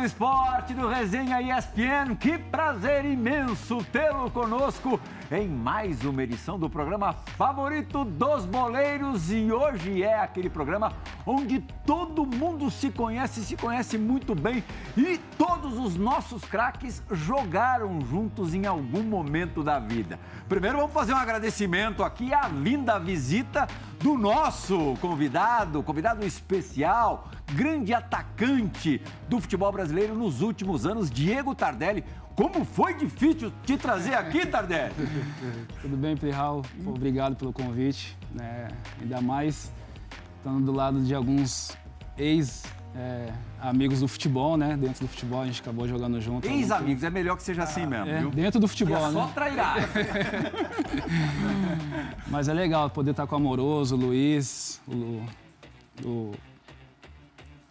do esporte do Resenha ESPN. Que prazer imenso tê-lo conosco em mais uma edição do programa favorito dos boleiros. E hoje é aquele programa onde todo mundo se conhece, se conhece muito bem e todos os nossos craques jogaram juntos em algum momento da vida. Primeiro vamos fazer um agradecimento aqui à linda visita do nosso convidado, convidado especial, grande atacante do futebol brasileiro nos últimos anos, Diego Tardelli. Como foi difícil te trazer aqui, Tardelli? Tudo bem, Plihal? Obrigado pelo convite. Né? Ainda mais estando do lado de alguns ex é, amigos do futebol, né? Dentro do futebol, a gente acabou jogando junto. Ex-amigos, é melhor que seja assim mesmo, é, viu? Dentro do futebol, é né? Só trairá. Mas é legal poder estar com o Amoroso, o Luiz, o, o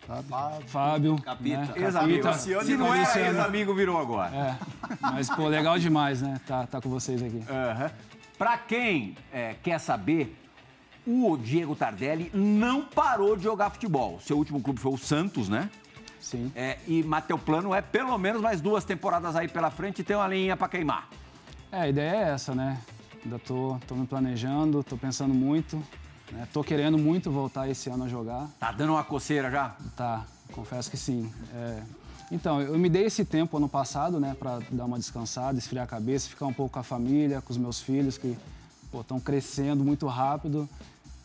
Fábio. Fábio Capita. Né? Ex-amigo. Capita. Se não era Luciano. ex-amigo, virou agora. É, mas, pô, legal demais, né? Tá, tá com vocês aqui. Aham. Pra quem é, quer saber, o Diego Tardelli não parou de jogar futebol. Seu último clube foi o Santos, né? Sim. É, e Mateu Plano é pelo menos mais duas temporadas aí pela frente e tem uma linha pra queimar. É, a ideia é essa, né? Ainda tô, tô me planejando, tô pensando muito. Né? Tô querendo muito voltar esse ano a jogar. Tá dando uma coceira já? Tá, confesso que sim. É, Então, eu me dei esse tempo ano passado, né, para dar uma descansada, esfriar a cabeça, ficar um pouco com a família, com os meus filhos que estão crescendo muito rápido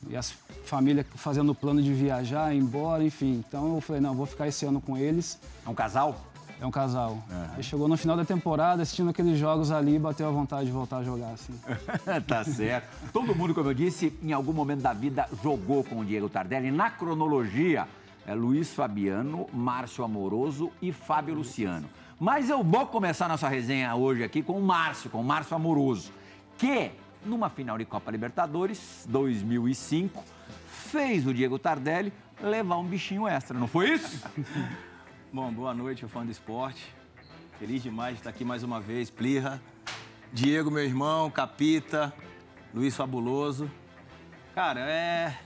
e as famílias fazendo plano de viajar, ir embora, enfim. Então eu falei, não, vou ficar esse ano com eles. É um casal? É um casal. Aí chegou no final da temporada, assistindo aqueles jogos ali, bateu a vontade de voltar a jogar, assim. tá certo. Todo mundo, como eu disse, em algum momento da vida jogou com o Diego Tardelli. Na cronologia, é Luiz Fabiano, Márcio Amoroso e Fábio Luciano. Mas eu vou começar nossa resenha hoje aqui com o Márcio, com o Márcio Amoroso, que numa final de Copa Libertadores 2005 fez o Diego Tardelli levar um bichinho extra, não foi isso? Bom, boa noite, fã do esporte. Feliz demais de estar aqui mais uma vez. Plirra, Diego, meu irmão, Capita, Luiz Fabuloso. Cara, é.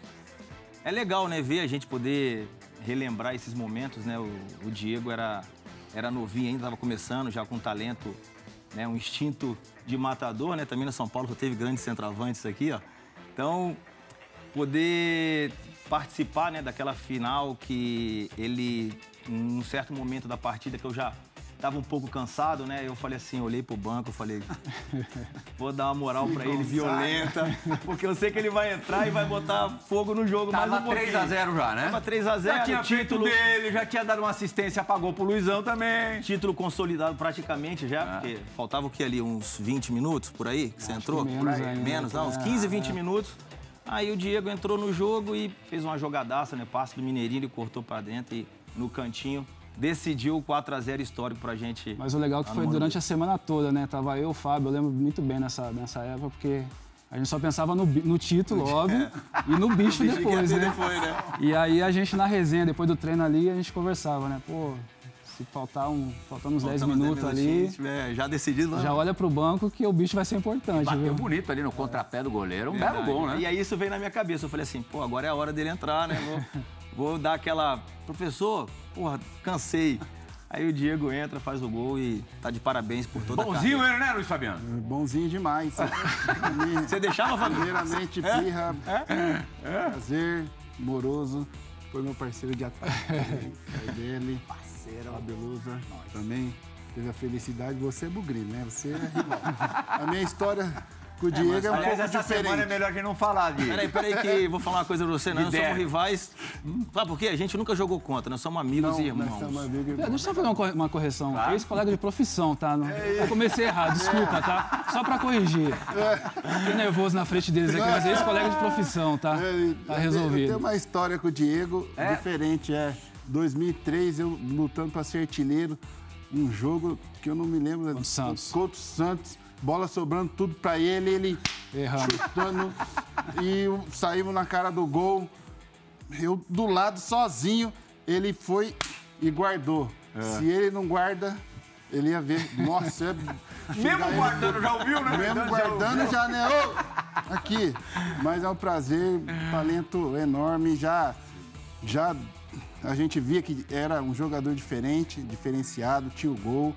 É legal, né, ver a gente poder relembrar esses momentos, né? O, o Diego era, era novinho ainda, estava começando, já com talento, né? Um instinto de matador, né? Também no São Paulo só teve grandes centroavantes aqui, ó. Então, poder participar né, daquela final que ele, num certo momento da partida que eu já estava um pouco cansado, né? Eu falei assim, olhei pro banco, eu falei, vou dar uma moral pra ele violenta, porque eu sei que ele vai entrar e vai botar fogo no jogo mais Tava um pouquinho. 3x0 já, né? Tava 3 a 0, Já tinha feito título, dele, já tinha dado uma assistência, apagou pro Luizão também. título consolidado praticamente já, Ah. porque faltava o que ali, uns 20 minutos por aí que você entrou? que menos Por aí, menos, não, uns é, 15, 20 minutos. Aí o Diego entrou no jogo e fez uma jogadaça, né? Passe do Mineirinho, ele cortou pra dentro e no cantinho decidiu o 4 a 0 histórico pra gente. Mas o legal é que foi durante a semana toda, né? Tava eu, o Fábio, eu lembro muito bem nessa, nessa época, porque a gente só pensava no, no título, óbvio, e no bicho bicho depois, né? depois, né? E aí a gente na resenha, depois do treino ali, a gente conversava, né? Pô, se faltar um, faltando uns 10 Faltando uns minutos ali, tiver já decidido, já vamos. olha pro banco que o bicho vai ser importante, Bateu viu? bonito ali no contrapé do goleiro, um belo Verdade. gol, né? E aí isso veio na minha cabeça. Eu falei assim, pô, agora é a hora dele entrar, né? Vou, vou dar aquela. Professor, porra, cansei. Aí o Diego entra, faz o gol e tá de parabéns por toda a Bonzinho carreira. ele, né, Luiz Fabiano? Bonzinho demais. Você deixava, Fabio? Primeiramente, Pirra, prazer, moroso, foi meu parceiro de ataque. Pai dele, parceiro, Fabelusa, também teve a felicidade. Você é bugrinho, né? Você é rival. A minha história com o Diego é, um Aliás, pouco essa semana é diferente. melhor a gente não falar disso. Peraí, peraí, que vou falar uma coisa pra você. Nós não Libera. somos rivais. Sabe por quê? A gente nunca jogou contra, nós somos amigos Não, e nós irmãos. somos amigos e É, irmãos. Deixa eu só fazer uma corre- uma correção. Ex-colega de profissão, tá? Não- Eu comecei errado, desculpa, tá? Só pra corrigir. Fiquei nervoso na frente deles aqui, mas é ex-colega de profissão, tá? É, Tá Eu tenho resolvido. uma história com o Diego É? diferente. É 2003, eu lutando para ser artilheiro. Um jogo que eu não me lembro. Contra o Santos. Contra o Santos. Bola sobrando tudo para ele. Ele Erramos. chutando. e saímos na cara do gol. Eu do lado, sozinho. Ele foi e guardou. Se ele não guarda, ele ia ver. Nossa, é... Mesmo guardando, já ouviu, né? Mesmo guardando já, né? Ô, aqui. Mas é um prazer, talento enorme. Já, já a gente via que era um jogador diferente, diferenciado, tinha o gol,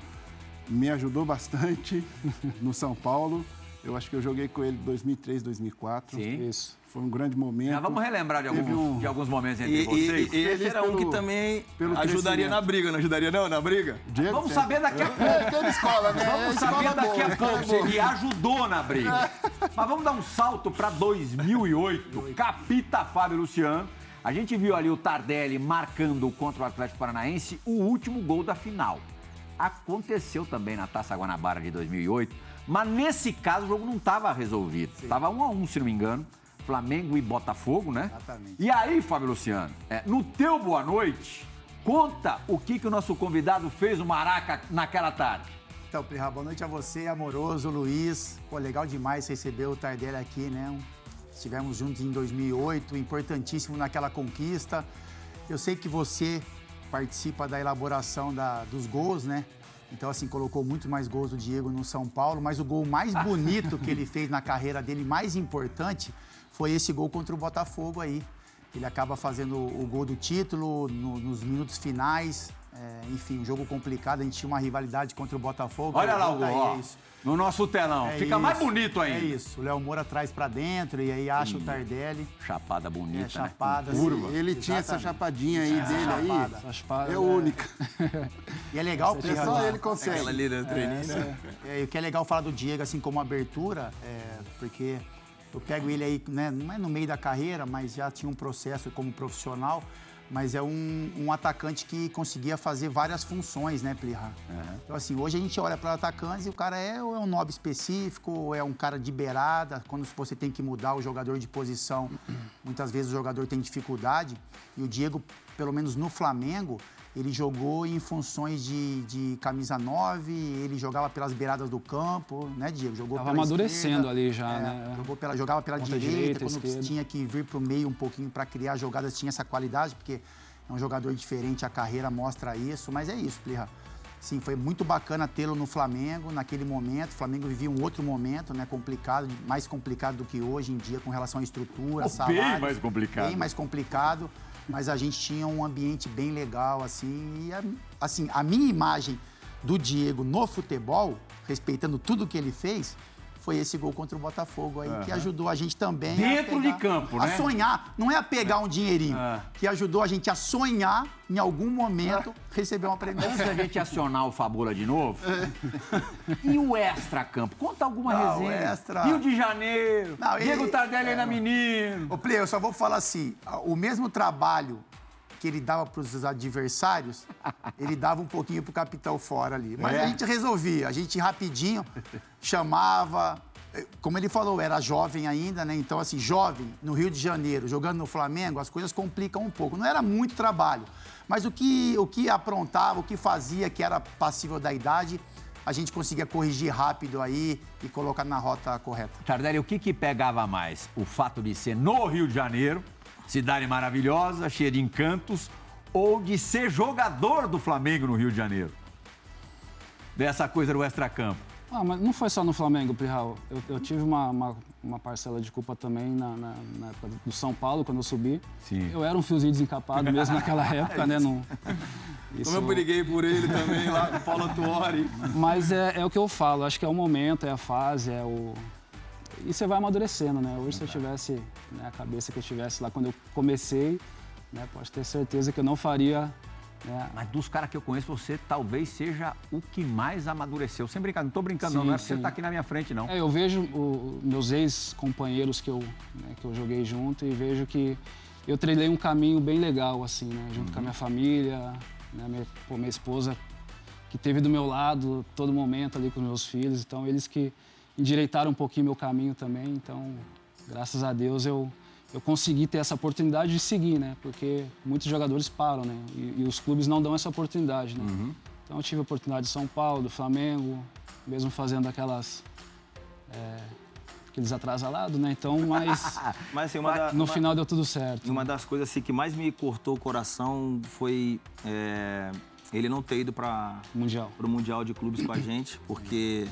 me ajudou bastante no São Paulo. Eu acho que eu joguei com ele em 2003, 2004. Sim. Isso. Foi um grande momento. Já vamos relembrar de alguns, um- de alguns momentos entre E, vocês. e, e esse Feliz era um que pelo- também pelo ajudaria na briga, não ajudaria não, na briga? Diego Vamos sempre. saber daqui a pouco. É, teve escola, né? Vamos É, saber escola daqui boa, a pouco ele ajudou na briga. Mas vamos dar um salto para 2008. Capita Fábio Luciano. A gente viu ali o Tardelli marcando contra o Atlético Paranaense o último gol da final. Aconteceu também na Taça Guanabara de 2008, mas nesse caso o jogo não estava resolvido. Estava um a um, se não me engano. Flamengo e Botafogo, né? Exatamente. E aí, Fábio Luciano, é, no teu boa noite, conta o que, que o nosso convidado fez o Maraca naquela tarde. Então, Plirra, boa noite a você, amoroso, Luiz. Pô, legal demais receber o Tardelli aqui, né? Estivemos juntos em 2008, importantíssimo naquela conquista. Eu sei que você participa da elaboração da- dos gols, né? Então, assim, colocou muito mais gols do Diego no São Paulo, mas o gol mais bonito que ele fez na carreira dele, mais importante, foi esse gol contra o Botafogo aí. Ele acaba fazendo o gol do título no- nos minutos finais. É, enfim, um jogo complicado. A gente tinha uma rivalidade contra o Botafogo. Olha lá o gol, ó, é isso. No nosso telão. É Fica mais isso. bonito ainda. É isso. O Léo Moura traz pra dentro e aí acha o Tardelli. Chapada bonita, É, chapada. né? assim, Curva. Ele tinha essa Exatamente. chapadinha aí dele aí. chapada. Essas paradas, É única. E é legal, É Plirra, só ele Aquela consegue. ali no treininho, né? É, e o que é legal falar do Diego, assim, como abertura, é, porque eu pego ele aí, né, não é no meio da carreira, mas já tinha um processo como profissional, mas é um, um atacante que conseguia fazer várias funções, né, Plirra? Então, assim, hoje a gente olha para atacantes e o cara é, ou é um nobre específico, ou é um cara de beirada, quando você tem que mudar o jogador de posição, muitas vezes o jogador tem dificuldade, e o Diego, pelo menos no Flamengo, ele jogou em funções de, de camisa 9, ele jogava pelas beiradas do campo, né, Diego? Jogou Tava pela amadurecendo esquerda, ali já, é, né? Jogou pela, jogava pela direita, direita, quando esquerda. tinha que vir para o meio um pouquinho para criar jogadas, tinha essa qualidade, porque é um jogador diferente, a carreira mostra isso, mas é isso, Plirra. Sim, foi muito bacana tê-lo no Flamengo naquele momento. O Flamengo vivia um outro momento, né? Complicado, mais complicado do que hoje em dia com relação à estrutura, Bem salários. mais complicado. Bem mais complicado, mas a gente tinha um ambiente bem legal, assim. E, a- assim, a minha imagem do Diego no futebol, respeitando tudo que ele fez, foi esse gol contra o Botafogo aí, que ajudou a gente também. a Dentro de pegar- campo, A né? sonhar, não é a pegar um dinheirinho, É. que ajudou a gente a sonhar, em algum momento, receber uma Antes premiação. da gente acionar o Fabula de novo, e o extra-campo? Conta alguma Ah, o resenha. extra- Rio de Janeiro, Não, e- Diego Tardelli ainda menino. Ô, Play, eu só vou falar assim: o mesmo trabalho que ele dava para os adversários, ele dava um pouquinho pro capitão fora ali. Mas É? a gente resolvia, a gente rapidinho chamava. eh, Como ele falou, era jovem ainda, né? Então, assim, jovem no Rio de Janeiro, jogando no Flamengo, as coisas complicam um pouco. Não era muito trabalho, mas o que, o que aprontava, o que fazia, que era passível da idade, a gente conseguia corrigir rápido aí e colocar na rota correta. Tardelli, o que que pegava mais? O fato de ser no Rio de Janeiro, cidade maravilhosa, cheia de encantos, ou de ser jogador do Flamengo no Rio de Janeiro? Dessa coisa do extra-campo. Ah, mas não foi só no Flamengo, Plihal. Eu, eu tive uma, uma, uma parcela de culpa também na, na, na época do São Paulo, quando eu subi. Sim. Eu era um fiozinho desencapado mesmo naquela época, né? Não, Como isso- eu briguei por ele também lá com o Paulo Tuori. Mas é, é o que eu falo, acho que é o momento, é a fase, é o. E você vai amadurecendo, né? Hoje, se eu tivesse né, a cabeça que eu tivesse lá quando eu comecei, né, pode ter certeza que eu não faria. Né, Mas dos caras que eu conheço, você talvez seja o que mais amadureceu. Sem brincar, não tô brincando, não. Sim, Não é porque você sim. tá aqui na minha frente, não. É, eu vejo o- meus ex-companheiros que, eu, né, que eu joguei junto e vejo que eu trilhei um caminho bem legal, assim, né? Junto com a minha família, né? minha, pô, minha esposa, que teve do meu lado todo momento ali com os meus filhos. Então, eles que endireitaram um pouquinho meu caminho também. Então, graças a Deus, eu, eu consegui ter essa oportunidade de seguir, né? Porque muitos jogadores param, né? E, e os clubes não dão essa oportunidade, né? Então, eu tive a oportunidade de São Paulo, do Flamengo, mesmo fazendo aquelas é, aqueles atrasalados, né? Então, mas Mas assim, uma, da- no uma- final deu tudo certo. uma das coisas assim, que mais me cortou o coração foi é, ele não ter ido para Mundial. o Mundial de Clubes com a gente, porque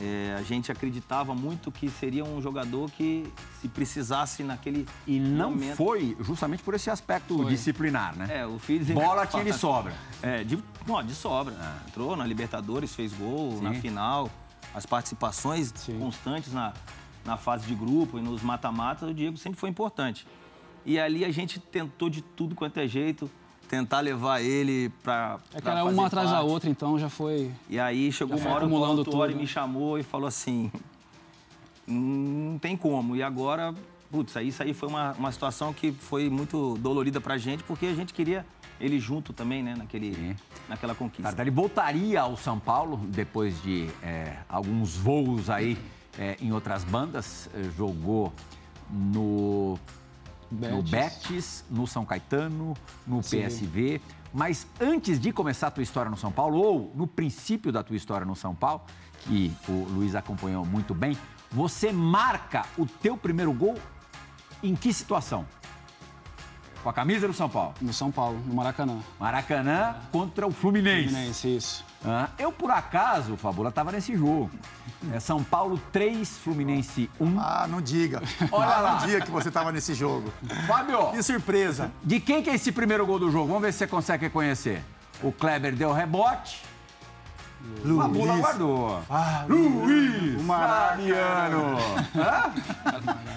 É, a gente acreditava muito que seria um jogador que, se precisasse naquele E não momento... foi justamente por esse aspecto disciplinar, né? É, o Fiz... Bola tinha de sobra. É, de, não, de sobra. Entrou na Libertadores, fez gol na final. As participações constantes na, na fase de grupo e nos mata-matas, o Diego sempre foi importante. E ali a gente tentou de tudo quanto é jeito, tentar levar ele para É que era uma atrás da outra, então já foi. E aí chegou uma hora que o tudo, me né? chamou e falou assim, não tem como. E agora, putz, aí, isso aí foi uma, uma situação que foi muito dolorida pra gente, porque a gente queria ele junto também, né, naquele, naquela conquista. Tardelli voltaria ao São Paulo depois de é, alguns voos aí é, em outras bandas. É, Jogou no, no Betis. Betis, no São Caetano, no Sim. PSV. Mas antes de começar a tua história no São Paulo, ou no princípio da tua história no São Paulo, que o Luiz acompanhou muito bem, você marca o teu primeiro gol em que situação? Com a camisa do São Paulo. No São Paulo, no Maracanã. Maracanã contra o Fluminense. Fluminense, isso. Ah, eu, por acaso, Fabula, estava nesse jogo. É São Paulo 3, Fluminense 1. Ah, não diga. Olha ah, lá. não diga que você estava nesse jogo. Fábio, Que surpresa. de quem que é esse primeiro gol do jogo? Vamos ver se você consegue reconhecer. O Kleber deu rebote. Fabula guardou. Ah, Luiz. Fabiano.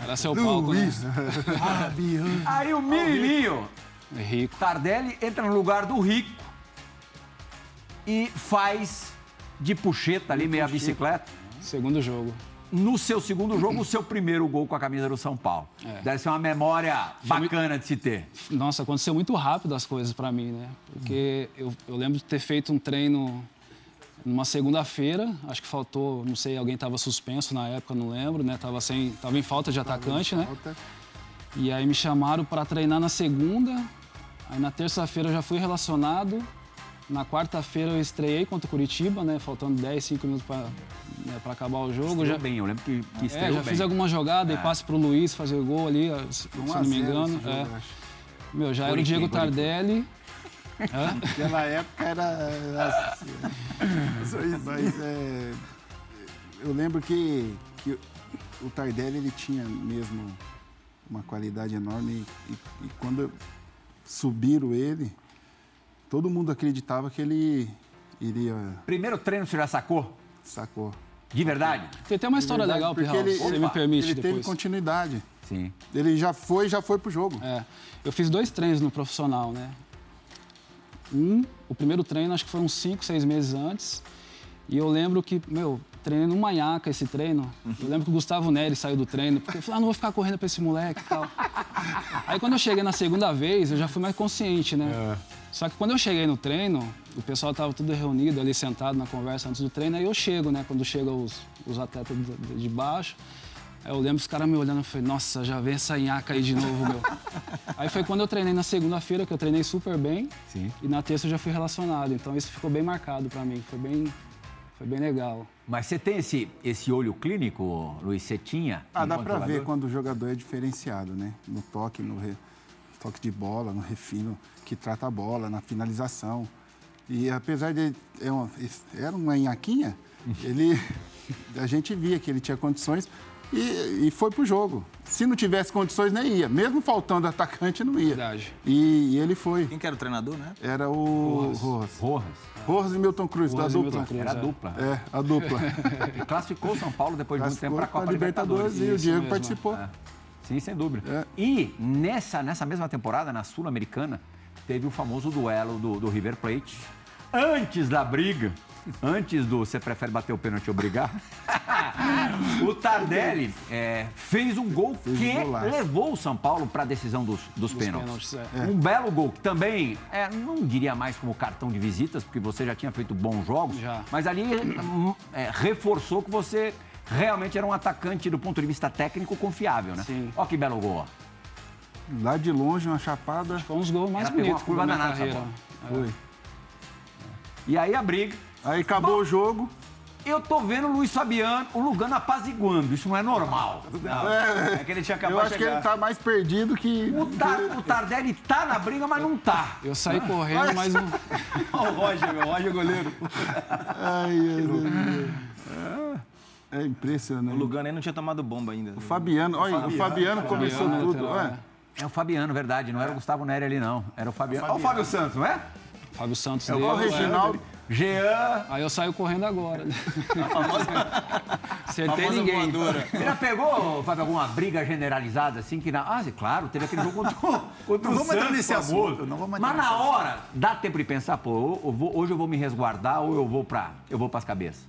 Era seu palco, né? Fabiano. Aí o menininho, É rico. Tardelli, entra no lugar do Rico e faz de puxeta ali, meia bicicleta. Segundo jogo. no seu segundo jogo, o seu primeiro gol com a camisa do São Paulo. É. Deve ser uma memória bacana de se ter. Nossa, aconteceu muito rápido as coisas pra mim, né? Porque eu, eu lembro de ter feito um treino numa segunda-feira, acho que faltou, não sei, alguém estava suspenso na época, não lembro, né? Tava sem, tava em falta de atacante, né? Falta. E aí me chamaram para treinar na segunda. Aí na terça-feira eu já fui relacionado. Na quarta-feira eu estreiei contra o Curitiba, né? Faltando 10, 5 minutos para né, pra acabar o jogo. Estreou Já, bem, eu lembro que, que é, estreou já bem. fiz alguma jogada e passe pro Luiz fazer gol ali, se, se 1 eu a não me 0 engano. jogo, é. Meu, já era o Diego? Tardelli. Naquela época era. assim, Mas é, eu lembro que, que o Tardelli ele tinha mesmo uma qualidade enorme e, e quando subiram ele, todo mundo acreditava que ele iria. Primeiro treino você já sacou? Sacou? De verdade? Tem até uma história Verdade, legal, porque Pirral, ele- se você me permite Ele teve depois. continuidade. Sim. Ele já foi, já foi pro jogo. É, eu fiz dois treinos no profissional, né? Um, o primeiro treino acho que uns 5, 6 meses antes. E eu lembro que, meu, treinei no Manhaca esse treino. Eu lembro que o Gustavo Neri saiu do treino, porque ele falou, ah, não vou ficar correndo pra esse moleque e tal. Aí quando eu cheguei na segunda vez, eu já fui mais consciente, né? Só que quando eu cheguei no treino, o pessoal tava tudo reunido ali, sentado na conversa antes do treino, aí eu chego, né? Quando chegam os, os atletas de, baixo. Aí eu lembro os caras me olhando e falei, nossa, já vem essa nhaca aí de novo, meu. aí foi quando eu treinei na segunda-feira, que eu treinei super bem. Sim. E na terça eu já fui relacionado. Então isso ficou bem marcado pra mim. Foi bem, foi bem legal. Mas você tem esse, esse olho clínico, Luiz? Você tinha? Ah, dá pra ver quando o jogador é diferenciado, né? No toque, no re- toque de bola, no refino que trata a bola, na finalização. E apesar de é uma- era uma nhaquinha, ele a gente via que ele tinha condições e, e foi pro jogo. Se não tivesse condições nem ia, mesmo faltando atacante não ia. Verdade. E, e ele foi. Quem que era o treinador, né? Era o Rojas. Rojas. Rojas e Milton Cruz da Rojas e dupla. Milton Cruz. Era a é. dupla. É, a dupla. E classificou o São Paulo depois de muito tempo para a Copa pra Libertadores. e o Diego mesmo. participou. Sim, sem dúvida. É. E nessa, nessa mesma temporada, na Sul-Americana, teve o famoso duelo do, do River Plate. Antes da briga, antes do você prefere bater o pênalti ou brigar, o Tardelli é, fez um gol um que golaço. levou o São Paulo para a decisão dos, dos, pênaltis. pênaltis, é. Um belo gol que também, é, não diria mais como cartão de visitas, porque você já tinha feito bons jogos, Já. mas ali hum, é, reforçou que você realmente era um atacante do ponto de vista técnico confiável, né? Sim. Ó que belo gol, ó. Lá de longe, uma chapada. Foi um dos gols mais bonitos uma curva danada, essa bola. Foi. E aí a briga. Aí acabou o jogo. Eu tô vendo o Luiz Fabiano, o Lugano apaziguando. Isso não é normal. É que ele tinha acabado Eu de acho que ele tá mais perdido que. O, Tar, o Tardelli tá na briga, mas não tá. Eu saí correndo, mas não... Ó, o Roger, meu, o Roger goleiro. Ai, meu Deus. É impressionante. O Lugano aí não tinha tomado bomba ainda. O Fabiano, olha, o Fabiano começou Fabiano, tudo. lateral, Ué, É o Fabiano, verdade. Não era o Gustavo Neri ali, não. Era o Fabiano. Olha o Fábio Santos, não é? Fábio Santos é o deu, Reginaldo. Jean. Aí eu saio correndo agora. né? Acertei famosa ninguém. voadora. Você já pegou, Fábio, alguma briga generalizada assim que na. Ah, claro, teve aquele jogo contra, o- contra Não o vamos entrar Santos, nesse assunto, não vamos entrar Mas na assunto. hora, dá tempo de pensar, pô, eu vou- hoje eu vou me resguardar ou eu vou para eu vou pras cabeças.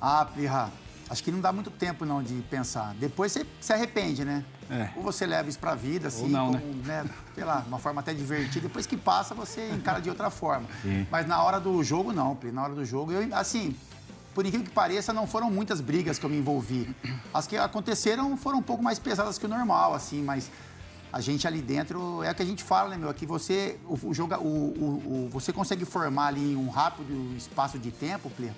Ah, Pirra, acho que não dá muito tempo não de pensar. Depois você se arrepende, né? É. Ou você leva isso pra vida, assim, não, como, né? Sei lá, uma forma até divertida. Depois que passa, você encara de outra forma. Sim. Mas na hora do jogo, não, Pri. Na hora do jogo, eu, assim, por incrível que pareça, não foram muitas brigas que eu me envolvi. As que aconteceram foram um pouco mais pesadas que o normal, assim, mas a gente ali dentro, é o que a gente fala, né, meu? Aqui você, o, o joga, o, o- o- você consegue formar ali em um rápido espaço de tempo, Pri,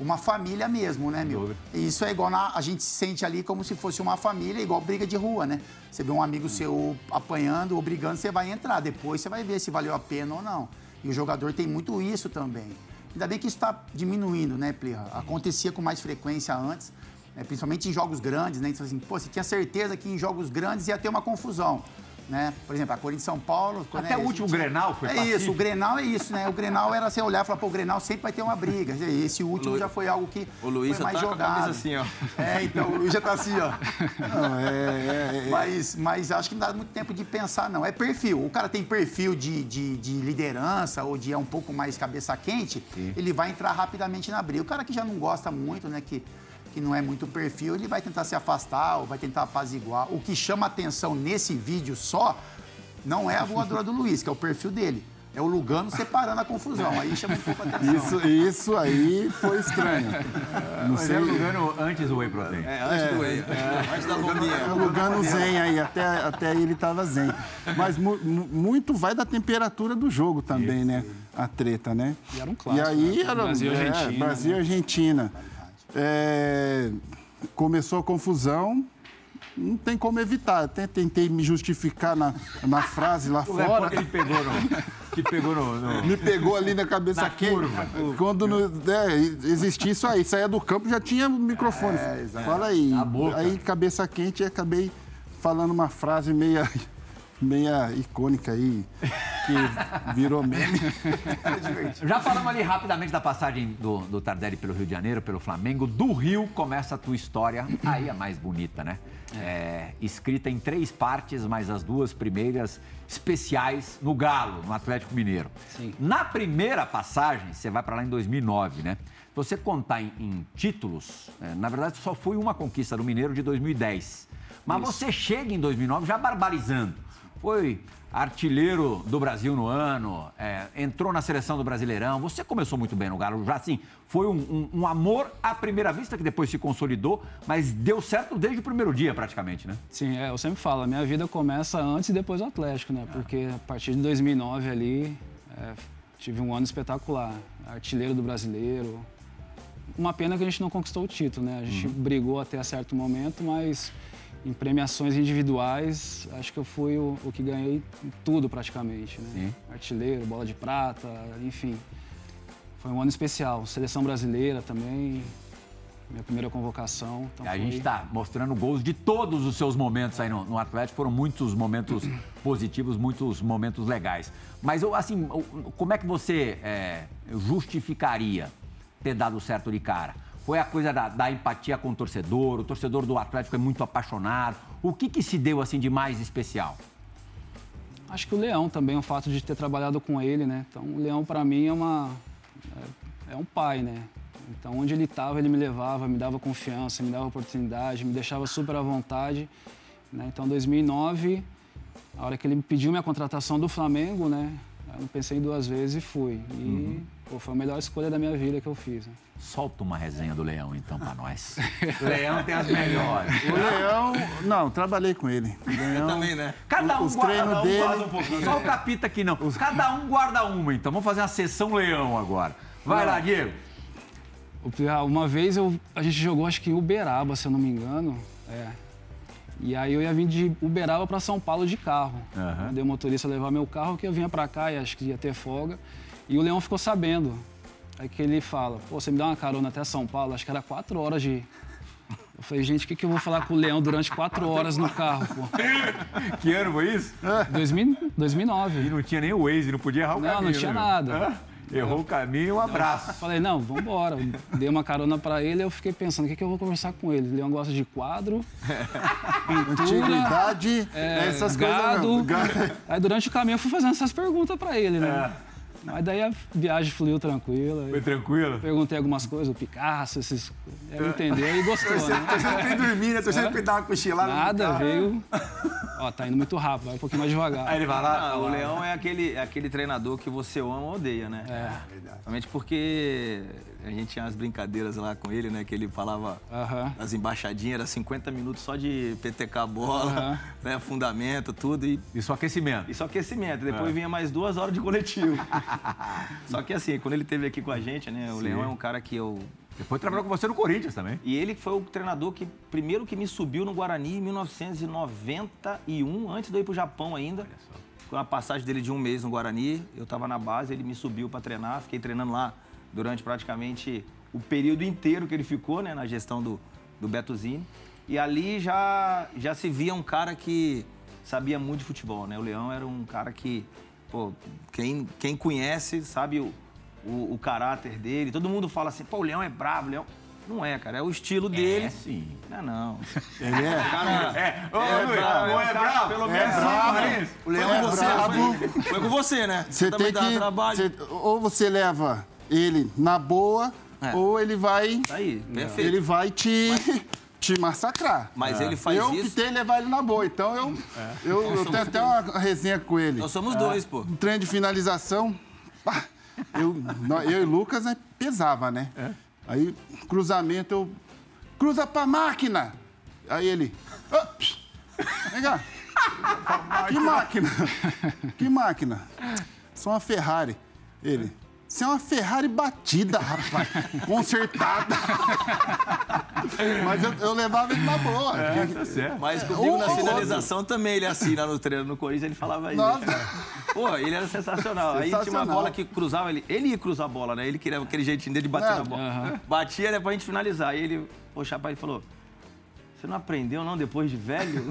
uma família mesmo, né, meu? E isso é igual na, a gente se sente ali como se fosse uma família, igual briga de rua, né? Você vê um amigo seu apanhando ou brigando, você vai entrar. Depois você vai ver se valeu a pena ou não. E o jogador tem muito isso também. Ainda bem que isso está diminuindo, né, Plirra? Acontecia com mais frequência antes, né, principalmente em jogos grandes, né? Então, assim, pô, você tinha certeza que em jogos grandes ia ter uma confusão. Né? Por exemplo, a Corinthians São Paulo. Até né, o último gente- Grenal foi É pacífico. isso, o Grenal é isso, né? O Grenal era você olhar e falar, pô, o Grenal sempre vai ter uma briga. E Esse último Lu- já foi algo que O Luiz foi já mais tá com a jogado. camisa assim, ó. É, então, o Luiz já tá assim, ó. Não, é, é, é. Mas, mas acho que não dá muito tempo de pensar, não. É perfil. O cara tem perfil de, de, de liderança ou de é um pouco mais cabeça quente, ele vai entrar rapidamente na briga. O cara que já não gosta muito, né, que, que não é muito perfil, ele vai tentar se afastar ou vai tentar apaziguar. O que chama atenção nesse vídeo só não é a voadora do Luiz, que é o perfil dele. É o Lugano separando a confusão. Aí chama um pouco a atenção. Isso, isso aí foi estranho. Não Mas sei. é Lugano antes do Whey Protein. É, antes do Whey. Antes da É o bombinha. Lugano zen aí, até, até aí ele tava zen. Mas mu- mu- muito vai da temperatura do jogo também, né? A treta, né? E era um clássico, E aí né? era Brasil e é, Argentina, Brasil e né? É, começou a confusão. Não tem como evitar. Até tentei me justificar na, na frase lá O fora. que ele pegou no. Que pegou no. no- Me pegou ali na cabeça Na quente. curva. Quando no, é, existia isso aí, saía do campo já tinha microfone. Fala aí. Aí, cabeça quente, e acabei falando uma frase meia, meia icônica aí, que virou meme. Já falamos ali rapidamente da passagem do, do Tardelli pelo Rio de Janeiro, pelo Flamengo. Do Rio começa a tua história, aí a mais bonita, né? É, escrita em três partes, mas as duas primeiras especiais no Galo, no Atlético Mineiro. Sim. Na primeira passagem, você vai para lá em 2009, né? Se você contar em, em títulos, é, na verdade só foi uma conquista do Mineiro de 2010. Mas você chega em 2009 já barbarizando. Foi artilheiro do Brasil no ano, é, entrou na seleção do Brasileirão. Você começou muito bem no Galo, já assim, foi um, um- um amor à primeira vista que depois se consolidou, mas deu certo desde o primeiro dia praticamente, né? Sim, é, eu sempre falo, a minha vida começa antes e depois do Atlético, né? Porque a partir de 2009 ali, é, tive um ano espetacular. Artilheiro do brasileiro. Uma pena que a gente não conquistou o título, né? A gente brigou até certo momento, mas em premiações individuais, acho que eu fui o, o que ganhei tudo praticamente, né? Artilheiro, bola de prata, enfim. Foi um ano especial. Seleção brasileira também, minha primeira convocação. Então a foi- gente está mostrando gols de todos os seus momentos aí no, no Atlético. Foram muitos momentos positivos, muitos momentos legais. Mas, eu, assim, como é que você é, justificaria ter dado certo de cara? Foi a coisa da, da empatia com o torcedor? O torcedor do Atlético é muito apaixonado. O que, que se deu, assim, de mais especial? Acho que o Leão também, o fato de ter trabalhado com ele, né? Então, o Leão para mim é uma é, é um pai, né? Então, onde ele estava, ele me levava, me dava confiança, me dava oportunidade, me deixava super à vontade. Né? Então, 2009, a hora que ele me pediu minha contratação do Flamengo, né? Eu não pensei duas vezes e fui. E pô, foi a melhor escolha da minha vida que eu fiz. Né? Solta uma resenha do Leão, então, pra nós. Leão tem as melhores. O Leão, não, trabalhei com ele. O Eu Leão, também, né? Cada um Os guarda um, dele- guarda um pouquinho. Só o capita aqui não. Cada um guarda uma, então. Vamos fazer uma sessão leão agora. Vai lá, Diego. Uma vez eu, a gente jogou, acho que Uberaba, se eu não me engano. É. E aí eu ia vir de Uberaba para São Paulo de carro. Aham. Eu dei o motorista levar meu carro, que eu vinha para cá e acho que ia ter folga. E o Leão ficou sabendo. Aí que ele fala, pô, você me dá uma carona até São Paulo? Acho que era quatro horas de, Eu falei, gente, o que, que eu vou falar com o Leão durante quatro horas no carro, pô? Que ano foi isso? 2000, E 2009. não tinha nem o Waze, não podia errar o Não, caminho. não tinha né, nada. Hã? Errou o caminho, um abraço. Falei, não, vamos embora. Dei uma carona pra ele, eu fiquei pensando, o que, que eu vou conversar com ele? O Leão gosta de quadro, pintura, Antiguidade, é, essas gado. coisas mesmo. Aí durante o caminho eu fui fazendo essas perguntas pra ele, né? Mas daí a viagem fluiu tranquila. Foi tranquilo? Perguntei algumas coisas, o Picasso, esses. Ele entendeu e gostou, né? Torcendo pra ele dormir, né? Pra ele dar uma cochilada. Nada, veio. Ó, tá indo muito rápido, vai um pouquinho mais devagar. Aí ele vai lá. Ah, o Leão é aquele, é aquele treinador que você ama ou odeia, né? É. Realmente porque a gente tinha umas brincadeiras lá com ele, né? Que ele falava as embaixadinhas, era 50 minutos só de PTK bola, né? Fundamento, tudo. E, Isso aquecimento. e só aquecimento. Depois É. vinha mais duas horas de coletivo. só que assim, quando ele esteve aqui com a gente, né? O Sim. Leão é um cara que eu Depois trabalhou com você no Corinthians também. E ele foi o treinador que primeiro que me subiu no Guarani em 1991, antes de eu ir pro Japão ainda. Com a passagem dele de um mês no Guarani, eu estava na base, ele me subiu para treinar, fiquei treinando lá durante praticamente o período inteiro que ele ficou, né, na gestão do, do Beto Zini. E ali já, já se via um cara que sabia muito de futebol, né? O Leão era um cara que, pô, quem, quem conhece sabe o, o, o caráter dele. Todo mundo fala assim, pô, o Leão é bravo, o Leão... Não é, cara, é o estilo dele. É, sim. Não é não. Ele é. Cara, Ô, Luiz, não é bravo? Pelo menos bravo. cinco, Luiz. o Leão É com você, brabo. foi, foi com você, né? Você também tem dá que. trabalho. você- ou você leva ele na boa, É. ou ele vai. Tá aí, perfeito. Ele vai te, te massacrar. Mas ele faz eu isso. tentei levar ele na boa, então eu, eu, eu tenho até uma resenha com ele. Nós somos dois, pô. Um treino de finalização, pá, eu, eu e o Lucas né, pesava, né? Aí, cruzamento, eu. Cruza pra máquina! Aí ele. "Ah, psh, vem cá. Que máquina? Que máquina? Sou uma Ferrari. Ele. Você é uma Ferrari batida, rapaz. Consertada. Mas eu, eu levava ele na boa. Tá certo. Mas comigo na Ô, ô, finalização também, ele assim, lá no treino no Corinthians, ele falava isso. Nossa. Pô, ele era sensacional. Aí tinha uma Sensacional. bola que cruzava, ele, ele ia cruzar a bola, né? Ele queria aquele jeitinho dele de bater Não, na bola. Batia, né, pra gente finalizar. Aí ele, o Chapa, ele falou, você não aprendeu não depois de velho?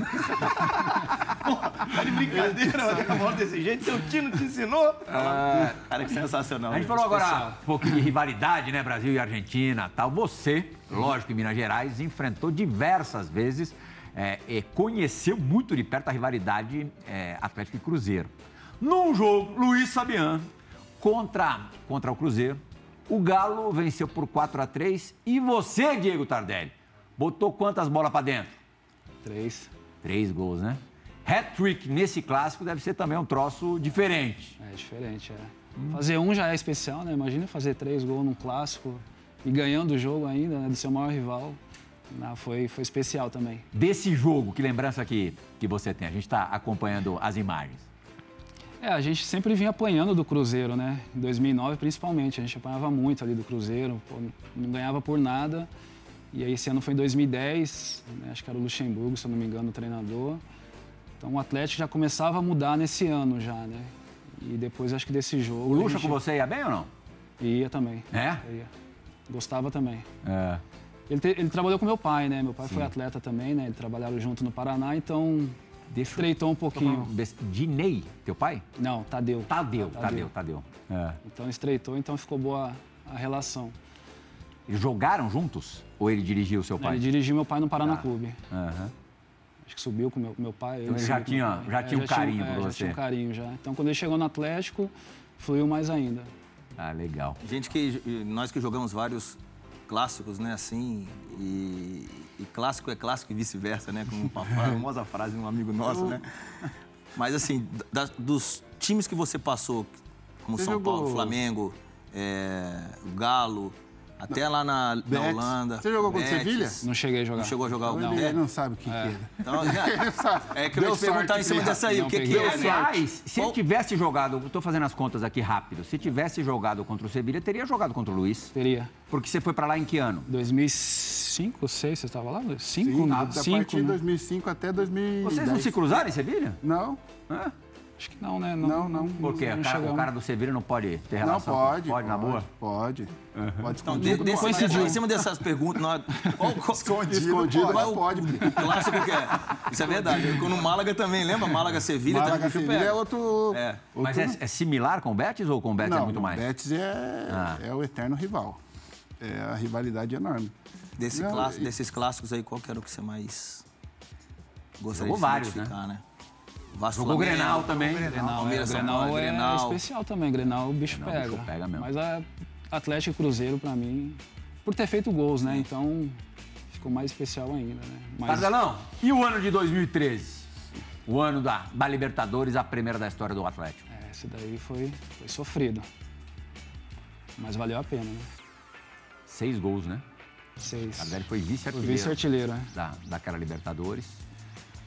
Porra, tá de brincadeira, a bola desse jeito, seu tio não te ensinou? Cara, que sensacional. A gente né? falou agora um pouquinho de rivalidade, né? Brasil e Argentina tal. Você, lógico, em Minas Gerais, enfrentou diversas vezes é, e conheceu muito de perto a rivalidade é, Atlético e Cruzeiro. Num jogo, Luiz Fabiano contra, contra o Cruzeiro, o Galo venceu por 4 a 3 e você, Diego Tardelli, botou quantas bolas pra dentro? Três. Três gols, né? Hat-trick nesse clássico deve ser também um troço diferente. É diferente, é. Fazer um já é especial, né? Imagina fazer três gols num clássico e ganhando o jogo ainda, né? Do seu maior rival. Não, foi, foi especial também. Desse jogo, que lembrança que, que você tem? A gente está acompanhando as imagens. É, a gente sempre vinha apanhando do Cruzeiro, né? Em 2009, principalmente. A gente apanhava muito ali do Cruzeiro, pô, não ganhava por nada. E aí, esse ano foi em 2010, né? acho que era o Luxemburgo, se eu não me engano, o treinador. Então, o Atlético já começava a mudar nesse ano já, né? E depois, acho que desse jogo... O Lucha gente com você ia bem ou não? Ia também. É? Ia. Gostava também. É. Ele, te- ele trabalhou com meu pai, né? Meu pai foi atleta também, né? Eles trabalharam junto no Paraná, então Deixa estreitou um pouquinho. Dinei, teu pai? Não, Tadeu. Tadeu, Tadeu. Tadeu, Tadeu. É. Então estreitou, então ficou boa a relação. Eles jogaram juntos? Ou ele dirigiu o seu pai? Ele dirigiu meu pai no Paraná Tá. Clube. Aham. Acho que subiu com meu, meu pai. Então ele já tinha- pai. já tinha um carinho por é, você. Já tinha um carinho já. Então quando ele chegou no Atlético, fluiu mais ainda. Ah, legal. Gente que nós que jogamos vários clássicos, né, assim, e, e clássico é clássico e vice-versa, né, como uma famosa frase de um amigo nosso, né? Mas assim, da- dos times que você passou, como Você São jogou- Paulo, Flamengo, é, Galo, até lá na, na. Holanda. Você jogou contra o. Sevilha? Não cheguei a jogar. Não chegou a jogar o Ele, É. ele não sabe o que, que é. Então, Ele sabe. é que eu ia te perguntar em cima que dessa aí, Não o que, que é, né? Aliás, se ele tivesse jogado, estou fazendo as contas aqui rápido, se tivesse jogado contra o Sevilha, teria jogado contra o Luiz. Teria. Porque você foi para lá em que ano? 2005, 2006, você estava lá? 5? Sim, a partir de né? 2005 até 2010. Vocês não se cruzaram em Sevilha? Não. Hã? Acho que não, né? Não, não. Por quê? não O cara, o cara do Sevilha não pode ter Não, relação? pode. Pode, na boa? Pode. Pode Então, escondido. de, pode. dessa- em cima dessas perguntas, nós, qual, qual, Escondido qual é não o pode. o clássico que é? Isso é verdade. Quando o Málaga também, lembra? Málaga Sevilha Málaga também. que Sevilha pega. é outro... É. Mas outro- é, é similar com o Betis ou com o Betis não, é muito o mais? Betis é, Ah. é o eterno rival. É a rivalidade enorme. Desse Não, clássico- e- desses clássicos aí, qual que era o que você mais gostaria Jogou de vários, identificar, né? Vasco Jogou o Flamengo, Grenal também. Grenal, Palmeiras, o Grenal Paulo, é Grenal. especial também. Grenal o bicho Grenal, o pega. bicho pega mesmo. Mas a Atlético e Cruzeiro, pra mim, por ter feito gols, né? Então ficou mais especial ainda, né? Mas e o ano de 2013? O ano da, da Libertadores, a primeira da história do Atlético. é, esse daí foi, foi sofrido. Mas valeu a pena, né? Seis gols, né? Seis. Tardelli foi O vice-artilheiro vice-artilheiro, né? da, daquela Libertadores.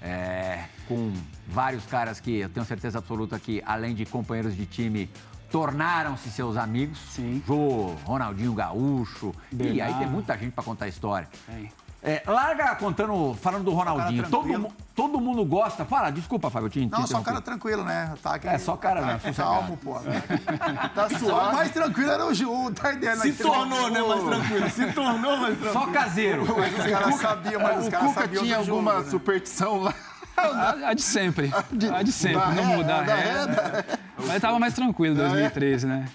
É, com vários caras que eu tenho certeza absoluta que, além de companheiros de time, tornaram-se seus amigos. Sim. Jô, Ronaldinho Gaúcho. E aí Bernardo. tem muita gente pra contar a história. Tem. É, larga contando, falando do Ronaldinho. Todo, todo mundo gosta. Fala, desculpa, Fábio, eu te Não, só cara tranquilo, né? Tá aqui, É, só cara, né? tá Sossegado. calmo, pô. Tá O suave. mais tranquilo era o Ju, o Tardelli. Se né? tornou, né, mais tranquilo. Se tornou mais tranquilo. Só caseiro. Mas os caras sabiam, mas os O caras Cuca sabiam tinha jogo, alguma né? superstição lá. A, a de sempre. A de sempre. da não ré- muda a da ré. Mas tava mais tranquilo em 2013, né?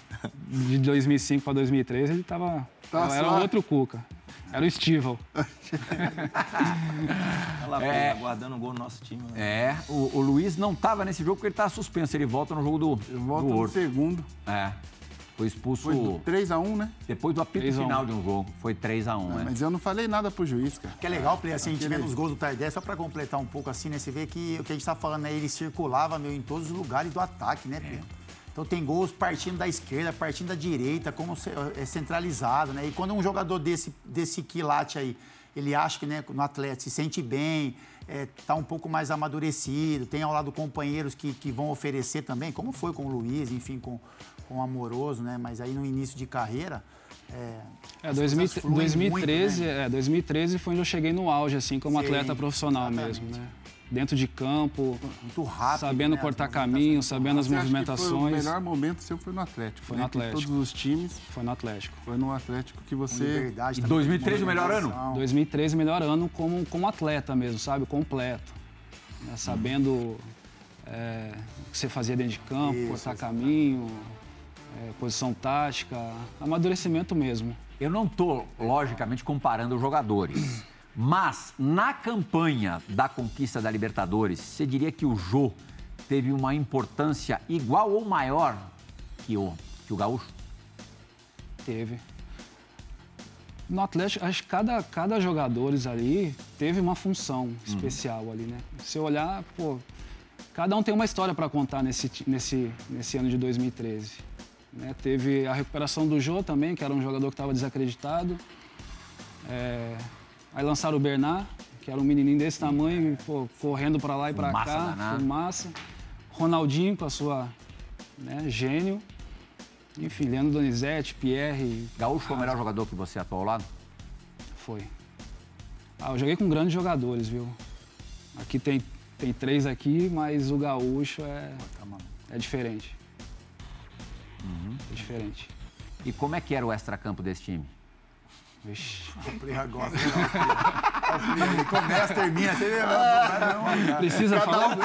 De 2005 para 2013 ele tava. Tá era outro Cuca. Era o Stival. Olha lá, É. aguardando o gol do nosso time. né? É, o, o Luiz não estava nesse jogo porque ele estava suspenso. Ele volta no jogo do, Eu volto do no segundo. É. Foi expulso Foi do 3x1, né? depois do apito 3 a 1. final de um jogo. Foi 3x1, né? Mas eu não falei nada pro juiz, cara. Que é legal, Play, assim, a gente vendo os gols do Tardelli, só pra completar um pouco assim, né? Você vê que o que a gente tá falando aí, ele circulava, meu, em todos os lugares do ataque, né, Play? Então tem gols partindo da esquerda, partindo da direita, como ce- é centralizado, né? E quando um jogador desse, desse quilate aí, ele acha que né, no atleta se sente bem, é, tá um pouco mais amadurecido, tem ao lado companheiros que, que vão oferecer também, como foi com o Luiz, enfim, com, com o Amoroso, né? Mas aí no início de carreira. É, É, as 2000 coisas fluem 2013, muito, né? é, 2013 foi onde eu cheguei no auge, assim, como Sim, atleta profissional exatamente. mesmo, né? Dentro de campo, Muito rápido. sabendo né? cortar caminho, sabendo as Você Foi o movimentações. melhor momento seu foi no Atlético. Foi né? no Atlético. todos os times, Foi no Atlético. foi no Atlético que você... liberdade E também, 2013 o melhor ano? movimentação. 2013, melhor ano como, como atleta mesmo, sabe? Completo. Né? Sabendo é, o que você fazia dentro de campo, Isso, cortar caminho, é, posição tática, amadurecimento mesmo. Eu não tô, logicamente, comparando os jogadores. Mas, na campanha da conquista da Libertadores, você diria que o Jô teve uma importância igual ou maior que o, que o Gaúcho? Teve. No Atlético, acho que cada, cada jogador ali teve uma função especial ali, né? Se olhar, pô, cada um tem uma história para contar nesse, nesse, nesse ano de 2013. né? Teve a recuperação do Jô também, que era um jogador que estava desacreditado. É, aí lançaram o Bernard, que era um menininho desse tamanho, pô, correndo para lá e para cá, danada. fumaça. Ronaldinho com a sua né, gênio. Enfim, Leandro Donizete, Pierre, Gaúcho foi o melhor jogador que você atuou lado? foi. Ah, eu joguei com grandes jogadores, viu? Aqui tem, tem três aqui, mas o gaúcho é, é diferente. É diferente. E como é que era o extracampo desse time? Vixe. O Play gosta, né? O Play, Ele começa, termina, você vê, não, não, Precisa falar?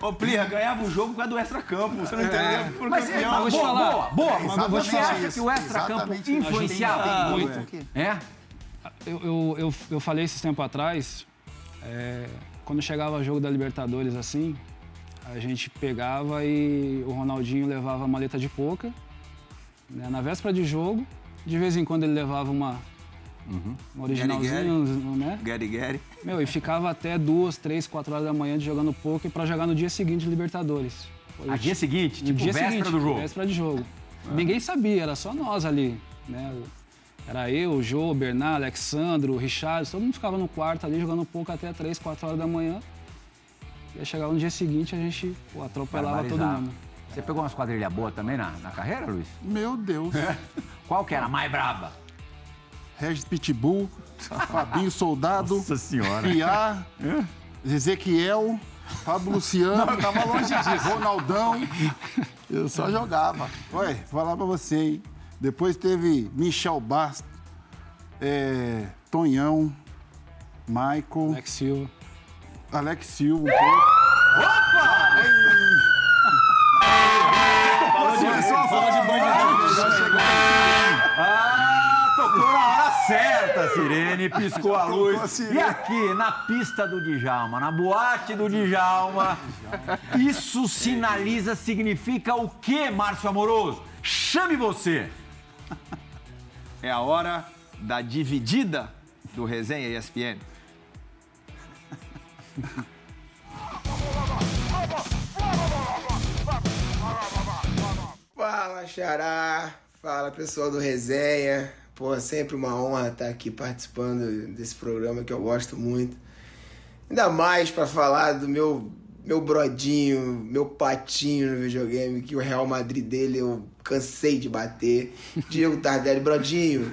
Ô, Plirra, ganhava o jogo por causa do extra-campo. Você não entendeu? Por Mas, campeão. mas vou te boa, falar. boa, boa. É, Mas você acha isso, que o extracampo influenciava? Muito. É? Eu, eu, eu, eu falei esses tempos atrás, é, quando chegava o jogo da Libertadores assim, a gente pegava e o Ronaldinho levava a maleta de poker, né, na véspera de jogo, de vez em quando ele levava uma, uma originalzinha, né? Gary Gary. Meu, e ficava até duas, três, quatro horas da manhã jogando poker pra jogar no dia seguinte de Libertadores. A dia seguinte, No tipo dia véspera seguinte, do jogo. Véspera de jogo. Ninguém sabia, era só nós ali, né? Era eu, o Jô, o Bernardo, Alexandro, o Richard, todo mundo ficava no quarto ali jogando pouco até 3, 4 horas da manhã. E aí chegava no dia seguinte a gente pô, atropelava todo mundo. Você pegou umas quadrilhas boas também na, na carreira, Luiz? Meu Deus. Qual que era a mais braba? Regis Pitbull, Fabinho Soldado, senhora. Piá, Ezequiel. Fábio Luciano. Não, eu tava longe disso. Ronaldão. Eu só jogava. Olha, vou falar pra você, hein? Depois teve Michel Bastos, é, Tonhão, Michael, Alex Silva. Alex Silva. Um pouco. Começou a falar de Ah, tocou na hora certa, Sirene, piscou a luz. E aqui, na pista do Djalma, na boate do Djalma, isso sinaliza, significa o quê, Márcio Amoroso? Chame você! É a hora da dividida do Resenha ESPN. Fala, Xará. Fala, pessoal do Resenha. Pô, sempre uma honra estar aqui participando desse programa que eu gosto muito. Ainda mais para falar do meu meu brodinho, meu patinho no videogame, que o Real Madrid dele eu cansei de bater. Diego Tardelli, brodinho,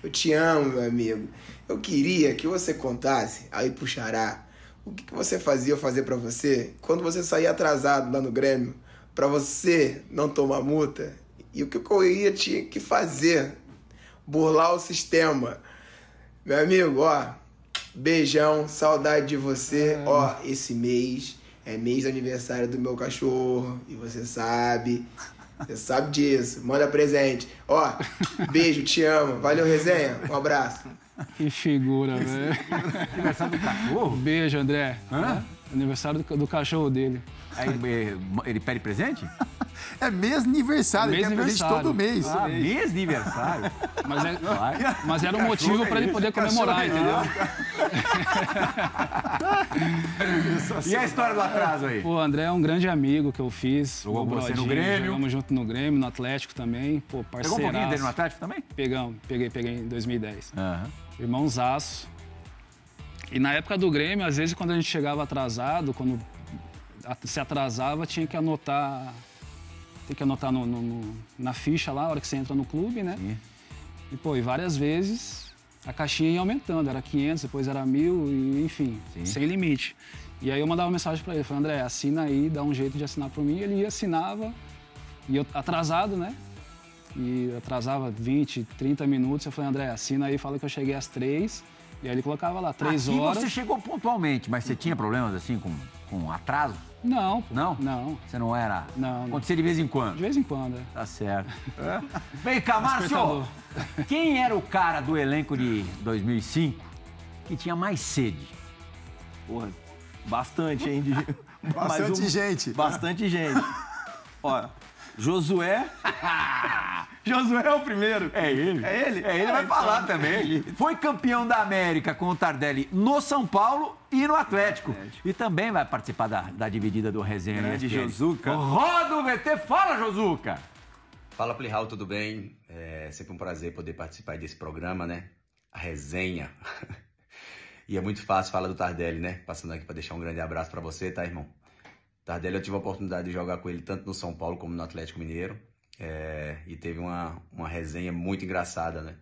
eu te amo, meu amigo. Eu queria que você contasse aí pro Xará o que, que você fazia eu fazer para você quando você saía atrasado lá no Grêmio, para você não tomar multa, e o que eu ia tinha que fazer, burlar o sistema. Meu amigo, ó, beijão, saudade de você. Ó, esse mês é mês de aniversário do meu cachorro, e você sabe. Você sabe disso. Manda presente. Ó, beijo, te amo. Valeu, resenha. Um abraço. Que figura, velho. Aniversário do cachorro? Beijo, André. Hã? Aniversário do, do cachorro dele. Aí, eh, ele pede presente? É mês aniversário, ele Mês presente aniversário. todo mês. Ah, mês de aniversário. Mas, é- mas era um motivo para ele poder comemorar, entendeu? E a história do atraso aí? Pô, o André é um grande amigo que eu fiz. Jogou você no Grêmio. Jogamos junto no Grêmio, no Atlético também. Pô, Pegou um pouquinho dele no parceiraço. Atlético também? Pegamos, peguei, peguei em 2010. Aham. Irmãozaço. E na época do Grêmio, às vezes quando a gente chegava atrasado, quando se atrasava, tinha que anotar. Tem que anotar no- no- na ficha lá, a hora que você entra no clube, né? Sim. E, pô, e várias vezes a caixinha ia aumentando, era 500, depois era 1.000, e, enfim, Sim. sem limite. E aí eu mandava mensagem para ele, falei, André, assina aí, dá um jeito de assinar para mim. Ele ia, assinava, e eu atrasado, né? E atrasava 20, 30 minutos. Eu falei, André, assina aí, fala que eu cheguei às três. E aí ele colocava lá, três Aqui horas. você chegou pontualmente, mas você tinha problemas assim com, com atraso? Não, pô, Não? Não, Você não era? Não, não. Acontecia de vez em de quando? vez em quando. é. Tá certo. Vem cá, Márcio. Quem era o cara do elenco de 2005 que tinha mais sede? Porra, bastante, hein? De... Bastante um- gente. Bastante gente. Ó, Josué. Josué é o primeiro. É ele. É ele? É ele, Ah, vai então. falar também. Foi campeão da América com o Tardelli no São Paulo e no Atlético. E também vai participar da, da dividida do resenha. Grande ESPN. Josuca. Roda o VT, fala, Josuca! Fala Plihal, tudo bem? É sempre um prazer poder participar desse programa, né? A resenha. e é muito fácil falar do Tardelli, né? Passando aqui para deixar um grande abraço para você, tá, irmão? Tardelli, eu tive a oportunidade de jogar com ele tanto no São Paulo como no Atlético Mineiro. É, e teve uma, uma resenha muito engraçada, né?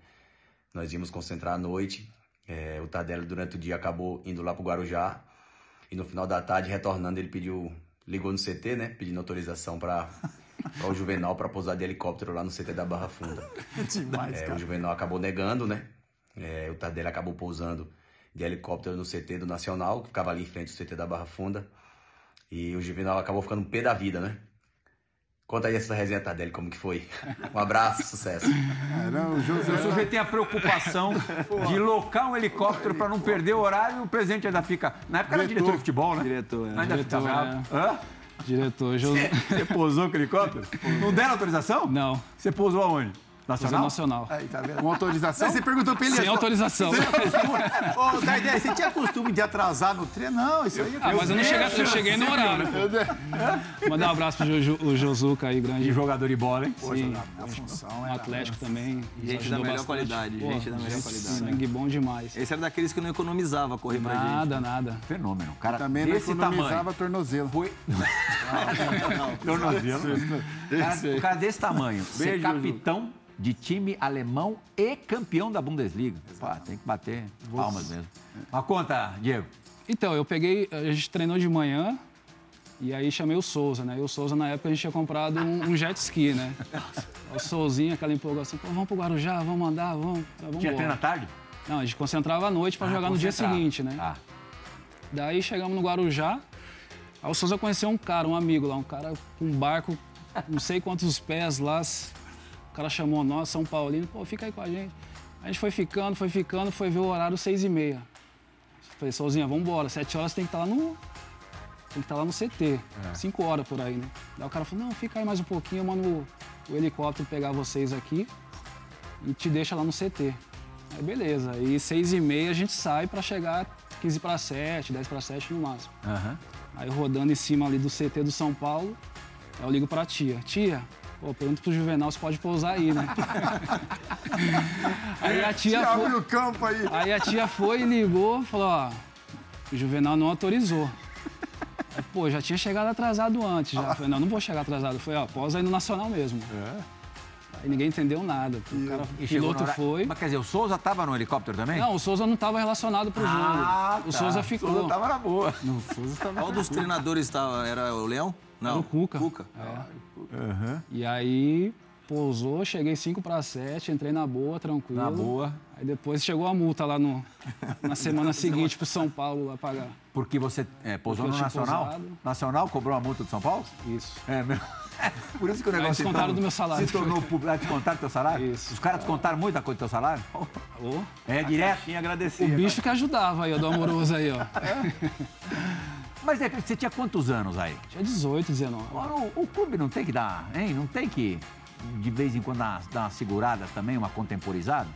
Nós íamos concentrar à noite. é, o Tardelli, durante o dia, acabou indo lá pro Guarujá. E no final da tarde, retornando, ele pediu, ligou no CT, né? Pedindo autorização para o Juvenal para pousar de helicóptero lá no CT da Barra Funda. Demais, É, cara. o Juvenal acabou negando, né? É, o Tardelli acabou pousando de helicóptero no CT do Nacional, que ficava ali em frente ao CT da Barra Funda. E o Juvenal acabou ficando pé da vida, né? Conta aí essa resenha, Tardelli, como que foi. Um abraço, sucesso. É, não, o O José sujeito tem a preocupação de locar um helicóptero para não perder o horário e o presidente ainda fica. Na época era diretor de futebol, né? Diretor, é. Ainda Diretor, fica bravo. Hã? Diretor, Josu... Você pousou com o helicóptero? Não deram autorização? Não, Você pousou aonde? Nacional? Nacional? Nacional. Aí, tá vendo? com autorização. Você perguntou pra ele... Sem autorização. Ô, Tardelli, você tinha costume de atrasar no treino? Não, isso aí é Ah, mas eu não cheguei, eu cheguei no horário. pô. Mandar um abraço pro o Josuca aí, grande. De jogador de bola, hein? Sim, a função era... Atlético também. nos Gente da melhor bastante. qualidade, gente da melhor gente qualidade. Sangue bom demais. Esse era daqueles que não economizava correr pra gente. Nada, nada. Fenômeno. Um cara Também não economizava tamanho. tornozelo. Foi. Tornozelo. Cara, um cara desse tamanho. Ser capitão de time alemão e campeão da Bundesliga. Pá, tem que bater palmas mesmo. Uma conta, Diego. Então, eu peguei, a gente treinou de manhã, E aí chamei o Souza, né? E o Souza, na época, a gente tinha comprado um, um jet ski, né? O Souzinho, aquela empolgação, pô, vamos pro Guarujá, vamos andar, vamos. vamos Tinha treino à tarde? Não, a gente concentrava à noite para Ah, jogar no dia seguinte, né? Ah. Daí chegamos no Guarujá, aí o Souza conheceu um cara, um amigo lá, um cara com um barco, não sei quantos pés lá. O cara chamou nós, São Paulino, pô, fica aí com a gente. A gente foi ficando, foi ficando, foi ver o horário seis e meia. Falei, Souzinha, vamos embora, sete horas tem que estar lá no. Tem que estar lá no CT, cinco horas por aí, né? Daí o cara falou, não, fica aí mais um pouquinho, eu mando o, helicóptero pegar vocês aqui e te deixa lá no CT. Aí beleza, aí seis e meia a gente sai para chegar 15 para 7, 10 para 7 no máximo. Aham. Aí rodando em cima ali do CT do São Paulo, eu ligo pra tia. Tia, pô, pergunta pro Juvenal se pode pousar aí, né? aí a tia Abre foi, o campo aí. aí a tia foi e ligou, falou, ó, o Juvenal não autorizou. Aí, pô, já tinha chegado atrasado antes. Já. Falei, não, não vou chegar atrasado. Foi, ó, pausa aí no Nacional mesmo. Aí ninguém entendeu nada. O cara, E o piloto horário- foi. Mas quer dizer, o Souza tava no helicóptero também? Não, o Souza não estava relacionado pro jogo. Ah, o tá. Souza ficou. Souza tava na boa. Qual dos treinadores estava? Era o Leão? Não. Era o Cuca. Cuca. E aí pousou, cheguei 5 para 7, entrei na boa, tranquilo. Na boa. Aí depois chegou a multa lá no, na semana seguinte pro São Paulo lá pagar. Porque você é, pousou Porque no Nacional? pousado. Nacional cobrou a multa do São Paulo? Isso. É mesmo. Por isso que o negócio se descontaram tornou- do meu salário. Se tornou público. Descontaram do teu salário? Isso. Os caras descontaram muita coisa do teu salário? Ô, É, direto. Caixinha agradecia. o bicho que ajudava aí, ó, do amoroso aí, ó. Mas é, você tinha quantos anos aí? Tinha 18, 19. Agora, o, o clube não tem que dar, hein? Não tem que, de vez em quando, dar, dar uma segurada também, uma contemporizada?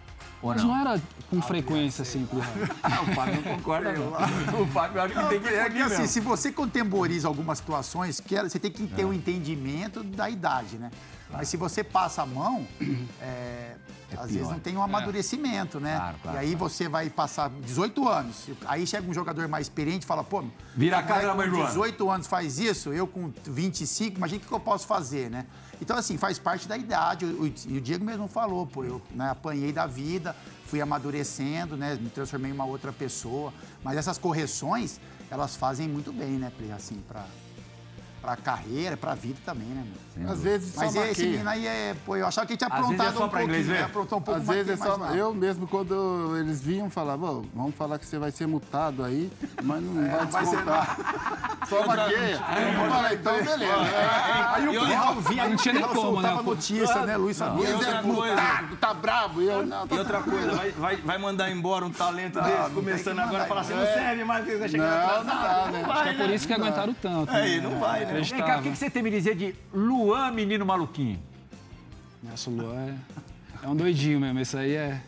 Ou Mas não? não era com frequência assim. Ah, o Fábio não concorda, não. O Fábio acha que Não, tem que é que assim, mesmo. se você contemporiza algumas situações, você tem que ter É. um entendimento da idade, né? Mas se você passa a mão, é, às vezes pior. não tem um amadurecimento, né? Claro, claro, e aí você vai passar 18 anos, aí chega um jogador mais experiente e fala, pô, Vira a o casa da mãe Joana. com 18 anos faz isso, eu com 25, imagina o que eu posso fazer, né? Então, assim, faz parte da idade. E o Diego mesmo falou, pô, eu né, apanhei da vida, fui amadurecendo, né? Me transformei em uma outra pessoa. Mas essas correções, elas fazem muito bem, né, Pri? Assim, pra, pra carreira, pra vida também, né, mano? Às vezes só Mas esse maqueia. menino aí é. Pô, eu achava que ele tinha é aprontado só um inglês pouquinho, ver. né? Aprontou um pouco Às mais vezes é só. Eu mesmo, quando eles vinham, falava, "Ô, vamos falar que você vai ser multado aí, mas não vai vai descontar. Só maqueia. Eu falei, então beleza. Aí o Plihal vinha, não tinha nem como, né? notícia, né, Luiz Fabiano? Luiz é outra coisa. multado, tá brabo. E não, tá outra coisa, vai, vai, vai mandar embora um talento desse, começando agora a falar assim, não É. serve mais, porque vai chegar Não, não né? Acho que é por isso que aguentaram tanto. né? Aí, não vai, né? Vem cá, o que que você tem me dizer de Luan, menino maluquinho? Nossa, o Luan é, é um doidinho mesmo. Esse aí é.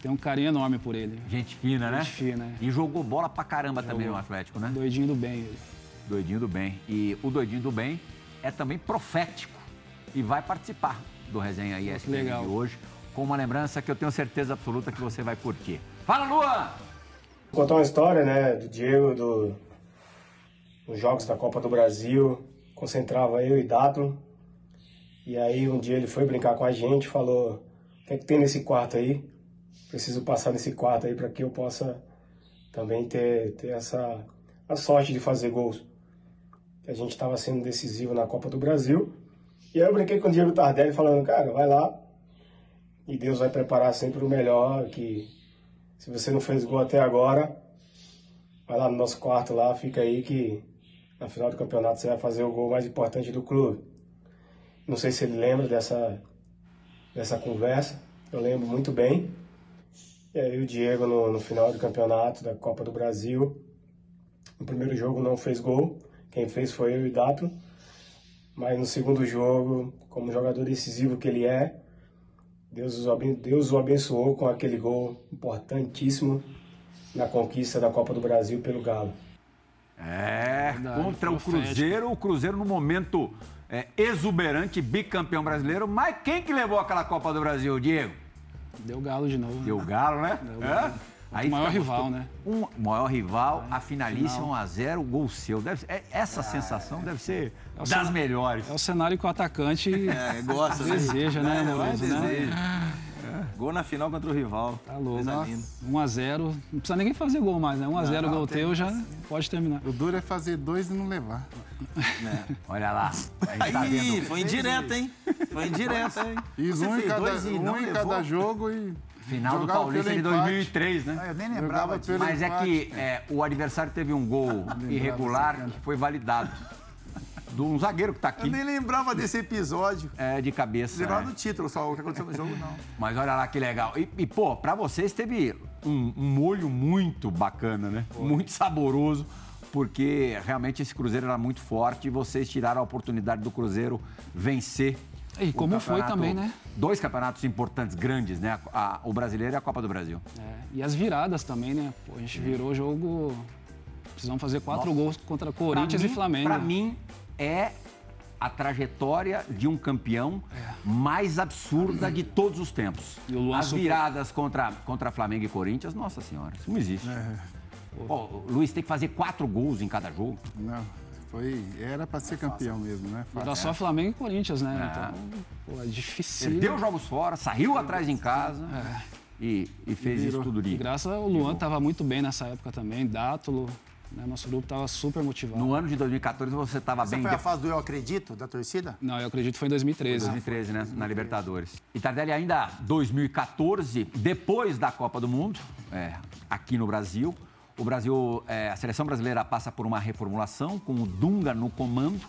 Tem um carinho enorme por ele. Gente fina, né? Gente fina, né? E jogou bola pra caramba também no Atlético, né? Doidinho do bem. Ele. Doidinho do bem. E o Doidinho do bem é também profético e vai participar do Resenha ESPN legal. de hoje com uma lembrança que eu tenho certeza absoluta que você vai curtir. Fala, Luan! Contar uma história, né, do Diego, do, dos Jogos da Copa do Brasil. Concentrava eu e Dato. E aí um dia ele foi brincar com a gente, falou: O que é que tem nesse quarto aí? Preciso passar nesse quarto aí para que eu possa também ter, ter essa a sorte de fazer gols. A gente estava sendo decisivo na Copa do Brasil. E aí eu brinquei com o Diego Tardelli falando: Cara, vai lá. E Deus vai preparar sempre o melhor. Que se você não fez gol até agora, vai lá no nosso quarto lá, fica aí que na final do campeonato você vai fazer o gol mais importante do clube. Não sei se ele lembra dessa, dessa conversa, eu lembro muito bem. E aí o Diego no, no final do campeonato da Copa do Brasil, no primeiro jogo não fez gol, quem fez foi eu e Dato. Mas no segundo jogo, como jogador decisivo que ele é, o, Deus o abençoou com aquele gol importantíssimo na conquista da Copa do Brasil pelo Galo. É, Verdade, contra o. Cruzeiro, o Cruzeiro no momento é, exuberante, bicampeão brasileiro. Mas quem que levou aquela Copa do Brasil, Diego? Deu galo de novo. Deu o Galo, né? Deu o É? Galo. O maior rival, né? Um maior rival, a finalíssima 1x0, gol seu. Deve, é- essa sensação deve ser É o das cen- melhores. É o cenário que o atacante É, gosta, né? deseja, né, É, amoroso? vai, né? Gol na final contra o rival. Tá louco. Coisa linda. 1x0. Não precisa ninguém fazer gol mais, né? 1x0 gol teu já pode terminar. O duro é fazer dois e não levar. Olha lá. A gente tá vendo foi indireta, hein? Foi indireta, hein? Fiz um em cada, dois e não um em cada jogo e. final do jogava Paulista pelo de empate. 2003, né? Ah, Eu nem lembrava disso. Mas é empate. que é, o adversário teve um gol irregular que foi validado. De um zagueiro que tá Eu aqui nem lembrava desse episódio. é, de cabeça. Lembrava é. do título, só o que aconteceu no jogo, não. Mas olha lá que legal. E, e, pô, pra vocês teve um, um molho muito bacana, né? Muito saboroso, porque realmente esse Cruzeiro era muito forte e vocês tiraram a oportunidade do Cruzeiro vencer. E como foi também, né? Dois campeonatos importantes, grandes, né? A- a- o Brasileiro e a Copa do Brasil. É, e as viradas também, né? Pô, a gente virou o jogo. Precisamos fazer quatro gols contra Corinthians Pra e mim- Flamengo. Pra mim, é a trajetória de um campeão mais absurda de todos os tempos. E o Luan As super- viradas contra, contra Flamengo e Corinthians, nossa senhora, isso não existe. Pô, o Luiz tem que fazer quatro gols em cada jogo. Não, foi. Era pra ser campeão mesmo, né? Era só Flamengo e Corinthians, né? Então, pô, é difícil. Perdeu jogos fora, saiu atrás em casa e, e fez isso tudo ali. graças ao Luan estava muito bem nessa época também, Dátulo. Né? Nosso grupo estava super motivado. No ano de 2014 você estava bem... foi a fase do Eu Acredito, da torcida? Não, eu acredito que foi em 2013. 2013, né? Na Libertadores. E Tardelli ainda 2014, depois da Copa do Mundo, é, aqui no Brasil. O Brasil, é, a seleção brasileira passa por uma reformulação com o Dunga no comando.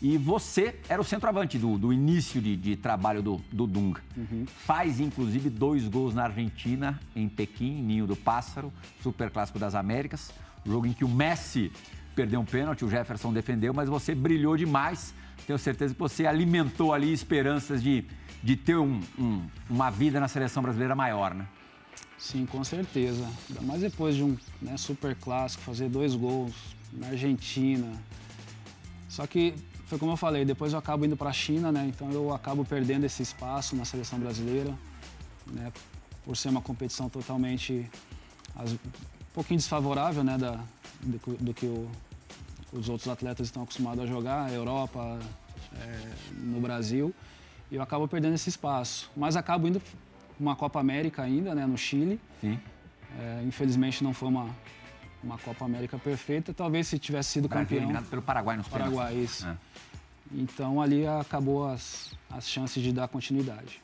E você era o centroavante do, do início de, de trabalho do, do Dunga. Faz, inclusive, dois gols na Argentina, em Pequim, Ninho do Pássaro, Super Clássico das Américas. Jogo em que o Messi perdeu um pênalti, o Jefferson defendeu, mas você brilhou demais. Tenho certeza que você alimentou ali esperanças de, de ter um- um- uma vida na seleção brasileira maior, né? Sim, com certeza. Ainda mais depois de um né, super clássico, fazer dois gols na Argentina. Só que, foi como eu falei, depois eu acabo indo para a China, né? Então eu acabo perdendo esse espaço na seleção brasileira, né? Por ser uma competição totalmente um pouquinho desfavorável, né? Da, do, que- do que o- os outros atletas estão acostumados a jogar, Europa, é, no Brasil. E eu acabo perdendo esse espaço. Mas acabo indo para uma Copa América ainda, né? No Chile. É, infelizmente não foi uma, uma Copa América perfeita. Talvez se tivesse sido O Brasil campeão. eliminado pelo Paraguai nos pênaltis. Paraguai, isso. É. Então ali acabou as, as chances de dar continuidade.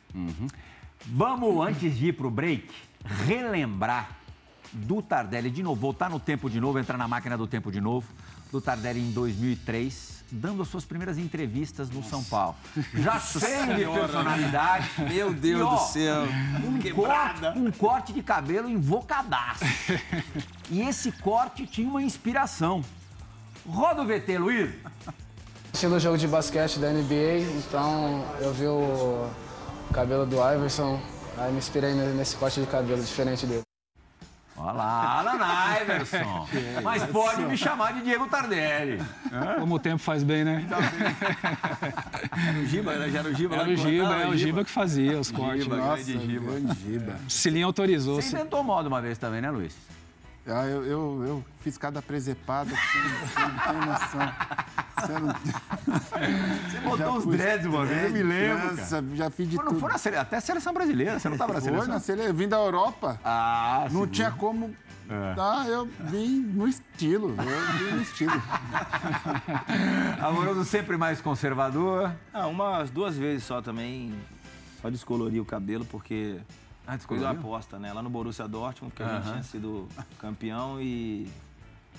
Vamos, antes de ir pro break, relembrar do Tardelli de novo, voltar no tempo de novo, entrar na máquina do tempo de novo, do Tardelli em 2003, dando as suas primeiras entrevistas no São Paulo. Já cheio de personalidade. Meu Deus E, ó, do céu. Um corte, um corte de cabelo invocadaço. E esse corte tinha uma inspiração. Roda o VT, Luiz. Estilo jogo de basquete da NBA, então eu vi o cabelo do Iverson, aí me inspirei ne- nesse corte de cabelo diferente dele. Olha lá, Alan Iverson. Mas pode me chamar de Diego Tardelli. Como o tempo faz bem, né? Era o Giba, né? já era o Giba. lá Era o que Giba, é o Giba que fazia os cortes. Giba, Nossa, grande Giba. grande Giba. O Cilinho autorizou. Você inventou moda uma vez também, né, Luiz? Ah, eu, eu, eu fiz cada presepada que você não, você não tem noção. Você não... Você botou Já os dreads uma vez, eu me lembro. Nossa, já fiz de Pô, não tudo. foi na sele... até a seleção brasileira, você não estava na Foi seleção? na sele... Vim da Europa. Ah, Não sim. tinha como. É. Tá, eu vim no estilo. Eu vim no estilo. Amoroso sempre mais conservador. Ah, umas duas vezes só também. Só descolori o cabelo, porque Ah, foi descoloriu? uma aposta, né? Lá no Borussia Dortmund, que a gente tinha sido campeão e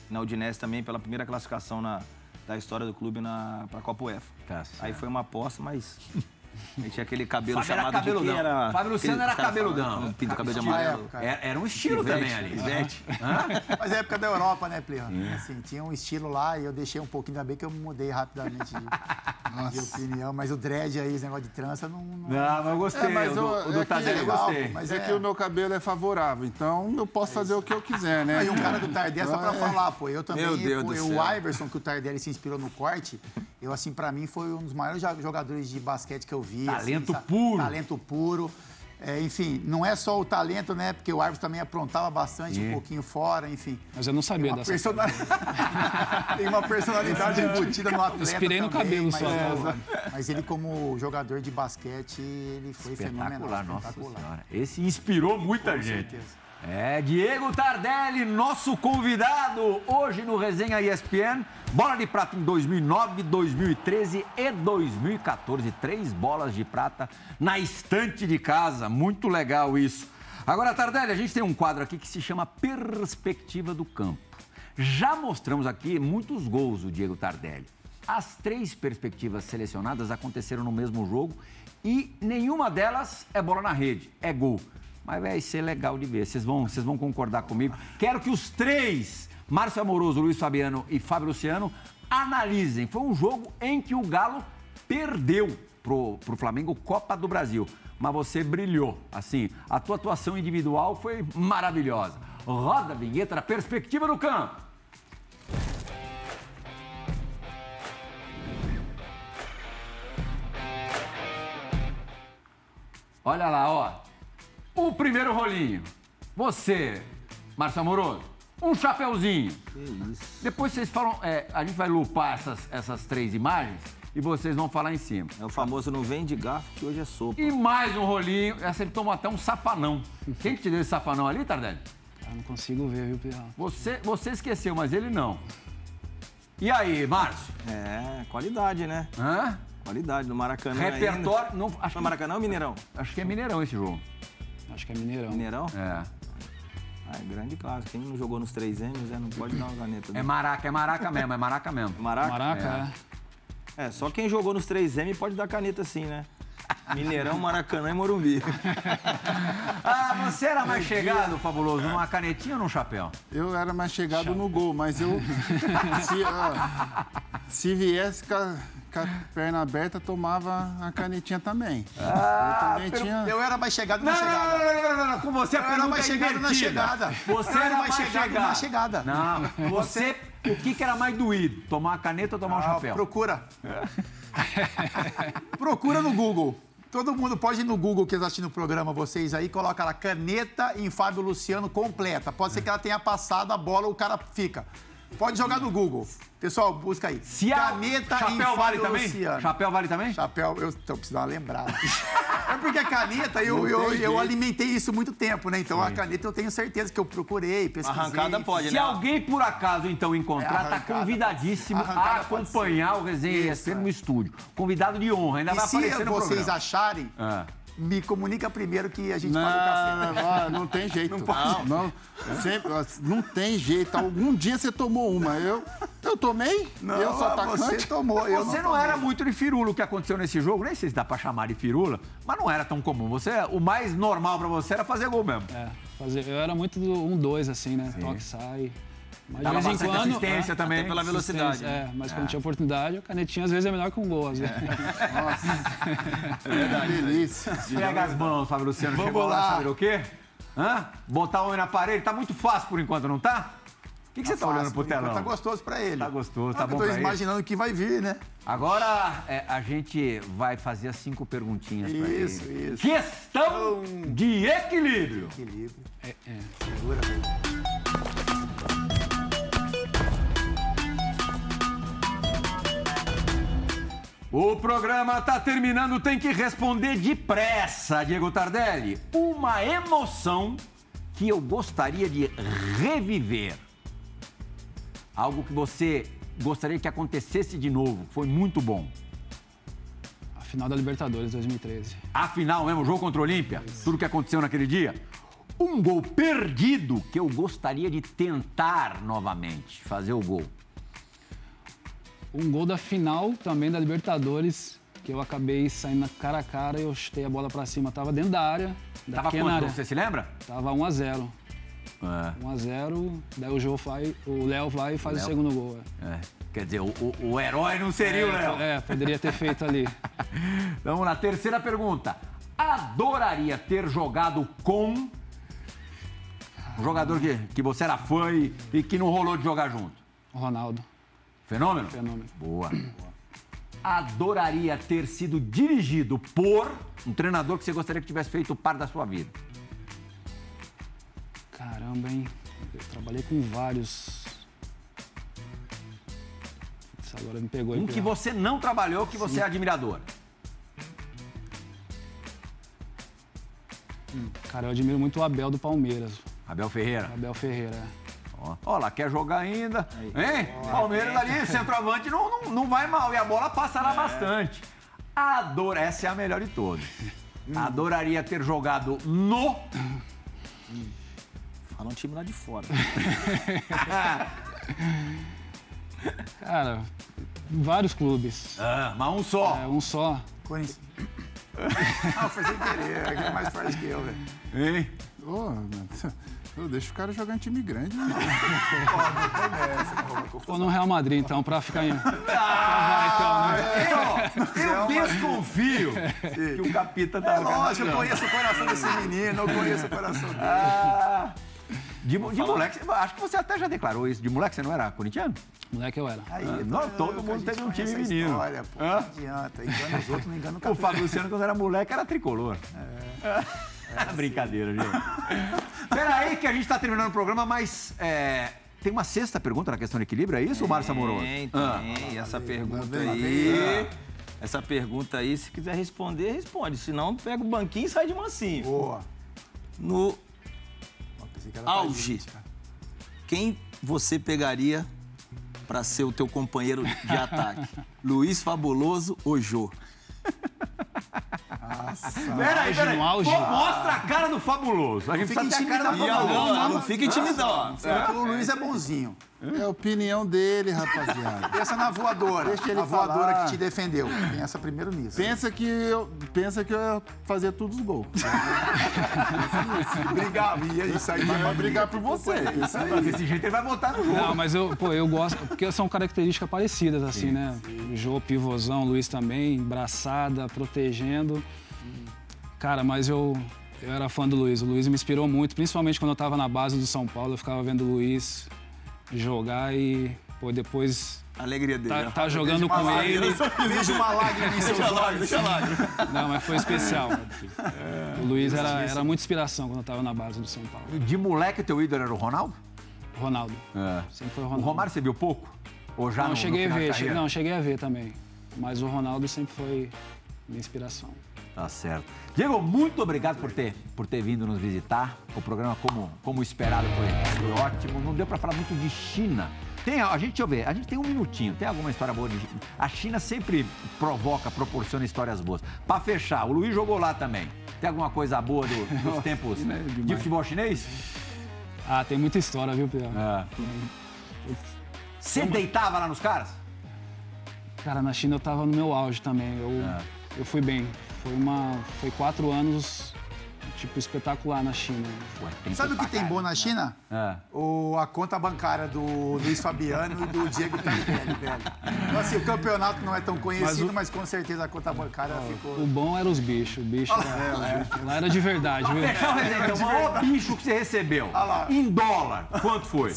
na Udinese também pela primeira classificação na, da história do clube na, pra Copa UEFA. Tá. Aí foi uma aposta, mas gente tinha aquele cabelo Fábio era chamado de cabeludão. quem era... Fábio Luciano aquele- era cabeludão. Com pinto cabelo de amarelo. época. Era, era um estilo Ivete, também ali. Ivete. Mas é época da Europa, né, Plirra? Assim, tinha um estilo lá e eu deixei um pouquinho, ainda bem que eu mudei rapidamente de, de opinião. Mas o dread aí, esse negócio de trança, não... não... Não, mas eu gostei. É, mas o do, o- do é que Tardelli eu legal, gostei. mas é, é- que o meu cabelo é favorável, então eu posso fazer o que eu quiser, né? Aí um cara do Tardelli, só pra É. falar, pô, eu também, Meu Deus pô, do eu- céu. o Iverson, que o Tardelli se inspirou no corte, eu, assim, pra mim, foi um dos maiores jo- jogadores de basquete que eu vi. Talento assim, puro. Talento puro. É, enfim, não é só o talento, né? Porque o Arves também aprontava bastante, um pouquinho fora, enfim. Mas eu não sabia dessa. persona- Tem uma personalidade embutida no atleta. Inspirei no também, cabelo mas, só. é, mas ele, como jogador de basquete, ele foi Espetacular, fenomenal. nossa espetacular. senhora. Esse inspirou muita Com gente. certeza. É, Diego Tardelli, nosso convidado hoje no Resenha ESPN. Bola de prata em 2009, 2013 e 2014. Três bolas de prata na estante de casa. Muito legal isso. Agora, Tardelli, a gente tem um quadro aqui que se chama Perspectiva do Campo. Já mostramos aqui muitos gols do Diego Tardelli. As três perspectivas selecionadas aconteceram no mesmo jogo e nenhuma delas é bola na rede, é gol. Mas vai ser legal de ver, vocês vão, vocês vão concordar comigo. Quero que os três, Márcio Amoroso, Luiz Fabiano e Fábio Luciano, analisem. Foi um jogo em que o Galo perdeu pro, pro Flamengo Copa do Brasil. Mas você brilhou, assim, a tua atuação individual foi maravilhosa. Roda a vinheta da perspectiva do campo. Olha lá, ó. O primeiro rolinho. Você, Márcio Amoroso, um chapeuzinho. Depois vocês falam, é, a gente vai lupar essas, essas três imagens e vocês vão falar em cima. É o famoso não vem de garfo, que hoje é sopa. E mais um rolinho, essa ele tomou até um safanão. Quem que te deu esse safanão ali, Tardelli? Eu não consigo ver, viu, Pirra? Você, você esqueceu, mas ele não. E aí, Márcio? É, qualidade, né? Hã? Qualidade no Maracanã. Repertório. Não, Ainda. acho, Foi que, Maracanã ou Mineirão? acho que é Mineirão esse jogo. Acho que é Mineirão. Mineirão? É. Ah, é grande clássico. Quem não jogou nos três M's, é, não pode dar uma caneta. É né? maraca, é maraca mesmo, é maraca mesmo. Maraca? Maraca, é. É, só quem jogou nos 3M pode dar caneta sim, né? Mineirão, Maracanã e Morumbi. Ah, você era mais chegado, fabuloso, numa canetinha ou num chapéu? Eu era mais chegado no gol, mas eu. se, ó, se viesse com a perna aberta, tomava a canetinha também. eu também tinha. Eu era mais chegado na Não, não, chegada. não, não, não, não, não, com você a Eu era mais é chegado na invertida. chegada. Você Eu era, mais mais chegado, chegado na chegada. Não, você, o que, que era mais doído? Tomar uma caneta ou tomar um Ah, chapéu? procura. procura no Google. Todo mundo pode ir no Google que está assistindo o programa, vocês aí, coloca lá caneta em Fábio Luciano completa. Pode ser que ela tenha passado a bola, o cara fica. Pode jogar no Google. Pessoal, busca aí. Se a... caneta Chapéu vale também? Chapéu vale também? Chapéu, eu tô precisando dar uma lembrada. é porque a caneta, eu, eu, eu alimentei isso muito tempo, né? Então a caneta eu tenho certeza que eu procurei, pesquisei. Arrancada pode, Se né? alguém por acaso então encontrar, É, tá convidadíssimo a acompanhar o Resenha Isso, ESPN é. no estúdio. Convidado de honra, ainda E vai se aparecer no vocês programa. acharem, Ah. Me comunica primeiro que a gente paga o café. Não, ah, não tem jeito. Não, não, sempre, ó, não tem jeito. Algum dia você tomou uma. Eu, eu tomei? eu sou atacante. Você tomou, eu Você não era muito de firula o que aconteceu nesse jogo, nem sei se dá pra chamar de firula, mas não era tão comum. Você, o mais normal pra você era fazer gol mesmo. É, fazer, eu era muito do 1-2, assim, né? Toque, sai. Mas Dava de vez em quando. assistência é, também. Até pela velocidade. assistência, É, mas quando tinha oportunidade, a canetinha às vezes é melhor que um gol, às vezes. Que delícia. Pega as mãos, Fábio Luciano. Vamos chegou lá, lá. saber o quê? Hã? Botar o homem na parede. Tá muito fácil por enquanto, não tá? O que, que você tá Fácil, olhando pro telão? Tá gostoso pra ele. Tá gostoso, tá Ah, bom Eu tô pra ele. imaginando o que vai vir, né? Agora é, a gente vai fazer as cinco perguntinhas pra ele. Isso, isso. Questão de equilíbrio. Equilíbrio. É, é. Segura, O programa tá terminando, tem que responder depressa, Diego Tardelli. Uma emoção que eu gostaria de reviver. Algo que você gostaria que acontecesse de novo. Foi muito bom. A final da Libertadores 2013. A final mesmo, jogo contra o Olímpia, tudo que aconteceu naquele dia. Um gol perdido que eu gostaria de tentar novamente fazer o gol. Um gol da final também da Libertadores, que eu acabei saindo cara a cara e eu chutei a bola pra cima. Tava dentro da área. Da Tava quanto? área. Você se lembra? Tava 1 a 0 É. 1 a 0 daí o vai, o Léo vai e faz o, segundo gol. é. É. Quer dizer, o, o- herói não seria o Léo. É, poderia ter feito ali. Vamos lá, terceira pergunta. Adoraria ter jogado com um jogador que, que você era fã e, e que não rolou de jogar junto. Ronaldo, Fenômeno? fenômeno. Boa. adoraria ter sido dirigido por um treinador que você gostaria que tivesse feito par da sua vida? Caramba, hein? Eu trabalhei com vários. Putz, agora me pegou aí. Um que você não trabalhou, que você é admirador. Cara, eu admiro muito o Abel do Palmeiras. Abel Ferreira. Abel Ferreira. é. Ó, Ó lá, quer jogar ainda. Hein? Palmeiras ali, centroavante, não, não, não vai mal. E a bola passará bastante. Adoro, essa é a melhor de todas. Adoraria ter jogado no. Fala um time lá de fora. Cara, vários clubes. Ah, mas um só. É, um só. Corinthians. Ah, foi sem querer. É mais forte que eu, velho. Hein? Ô, mano, ô, deixa o cara jogar em time grande, né? Ou no Real Madrid, então, pra ficar em. Ah, eu, eu desconfio que o capita tá. É lógico, eu conheço o coração desse menino, eu conheço o coração dele. Ah, de, mo- de moleque, acho que você até já declarou isso. De moleque você não era corintiano? Moleque eu era. Aí, Ah, não, eu- todo eu- mundo teve um time menino. História, pô, não adianta. Engana os outros, não engana o O capitão. Fábio Luciano, quando era moleque, era tricolor. É. Brincadeira, gente. Peraí, que a gente tá terminando o programa, mas é, tem uma sexta pergunta na questão de equilíbrio, é isso, Márcio Amoroso? Tem, Ah. tem. Essa pergunta aí. Essa pergunta aí, se quiser responder, responde. Se não, pega o banquinho e sai de mansinho. Boa. No auge, quem você pegaria pra ser o teu companheiro de ataque? Luiz Fabuloso ou Jô? Peraí, peraí. Pô, mostra a cara do fabuloso. A gente fica precisa ter a cara do intimidado, fabuloso. não, Não, fica intimidado. O Luiz é bonzinho. É a opinião dele, rapaziada. Pensa na voadora. Deixa ele a voadora falar. que te defendeu. Pensa primeiro nisso. Pensa que eu, pensa que eu ia fazer todos os gols. Brigava, ia e sair Mas vai brigar por você. Isso aí. Desse jeito ele vai botar no jogo. Não, mas eu, pô, eu gosto, porque são características parecidas, assim, né? O Jô, pivôzão, Luiz também, braçada, protegendo. Cara, mas eu, eu era fã do Luiz. O Luiz me inspirou muito, principalmente quando eu tava na base do São Paulo, eu ficava vendo o Luiz jogar e, pô, depois A alegria dele. tá, né? tá jogando com ele. Vejo uma lágrima em seus olhos. Não, mas foi especial. O Luiz era, era muita inspiração quando eu tava na base do São Paulo. De moleque, teu ídolo era o Ronaldo? Ronaldo. É. Sempre foi o O Ronaldo. Romário você viu pouco? Ou já não, no, cheguei no a ver, che- carreira? não, cheguei a ver também. Mas o Ronaldo sempre foi minha inspiração. Tá certo. Diego, muito obrigado por ter, por ter vindo nos visitar. O programa, como, como esperado, foi, foi ótimo. Não deu para falar muito de China. Tem, a gente, deixa eu ver, a gente tem um minutinho. Tem alguma história boa de China? A China sempre provoca, proporciona histórias boas. Para fechar, o Luiz jogou lá também. Tem alguma coisa boa do- dos tempos China é de futebol chinês? Ah, tem muita história, viu, Pedro? É. Você deitava lá nos caras? Cara, na China eu tava no meu auge também. Eu, É. eu fui bem. Foi uma. Foi quatro anos, tipo, espetacular na China. Ué, Sabe o que tem bom na China? É. O, a conta bancária do Luiz Fabiano e do Diego Tardelli, velho. Então, assim, o campeonato não é tão conhecido, mas, com certeza a conta bancária ficou... O bom era os bichos. O bicho era, é, lá era de verdade, viu? O resenha, então, o maior bicho que você recebeu lá. em dólar, quanto foi?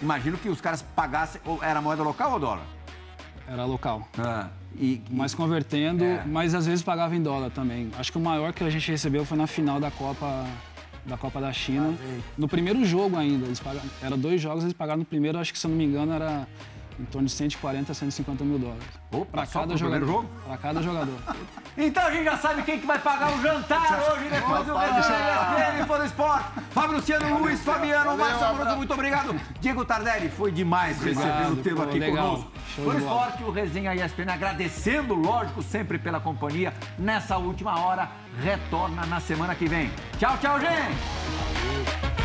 Imagino que os caras pagassem, era moeda local ou dólar? Era local. Ah, e, e- Mas convertendo, É. mas às vezes pagava em dólar também. Acho que o maior que a gente recebeu foi na final da Copa da Copa da China. no primeiro jogo ainda, eles pagaram, era dois jogos, eles pagaram no primeiro, acho que se eu não me engano era em torno de 140, 150 mil dólares. Só cada jogador. jogo? Pra cada jogador. Então a gente já sabe quem que vai pagar o jantar hoje depois do ESPN Fã Esporte. Fábio Luciano, Luiz Fabiano, Márcio Amoroso, muito obrigado. Diego Tardelli, foi demais recebendo o pô, aqui legal. conosco. Show bola. Esporte, o Resenha ESPN agradecendo, lógico, sempre pela companhia. Nessa última hora, retorna na semana que vem. Tchau, tchau, gente!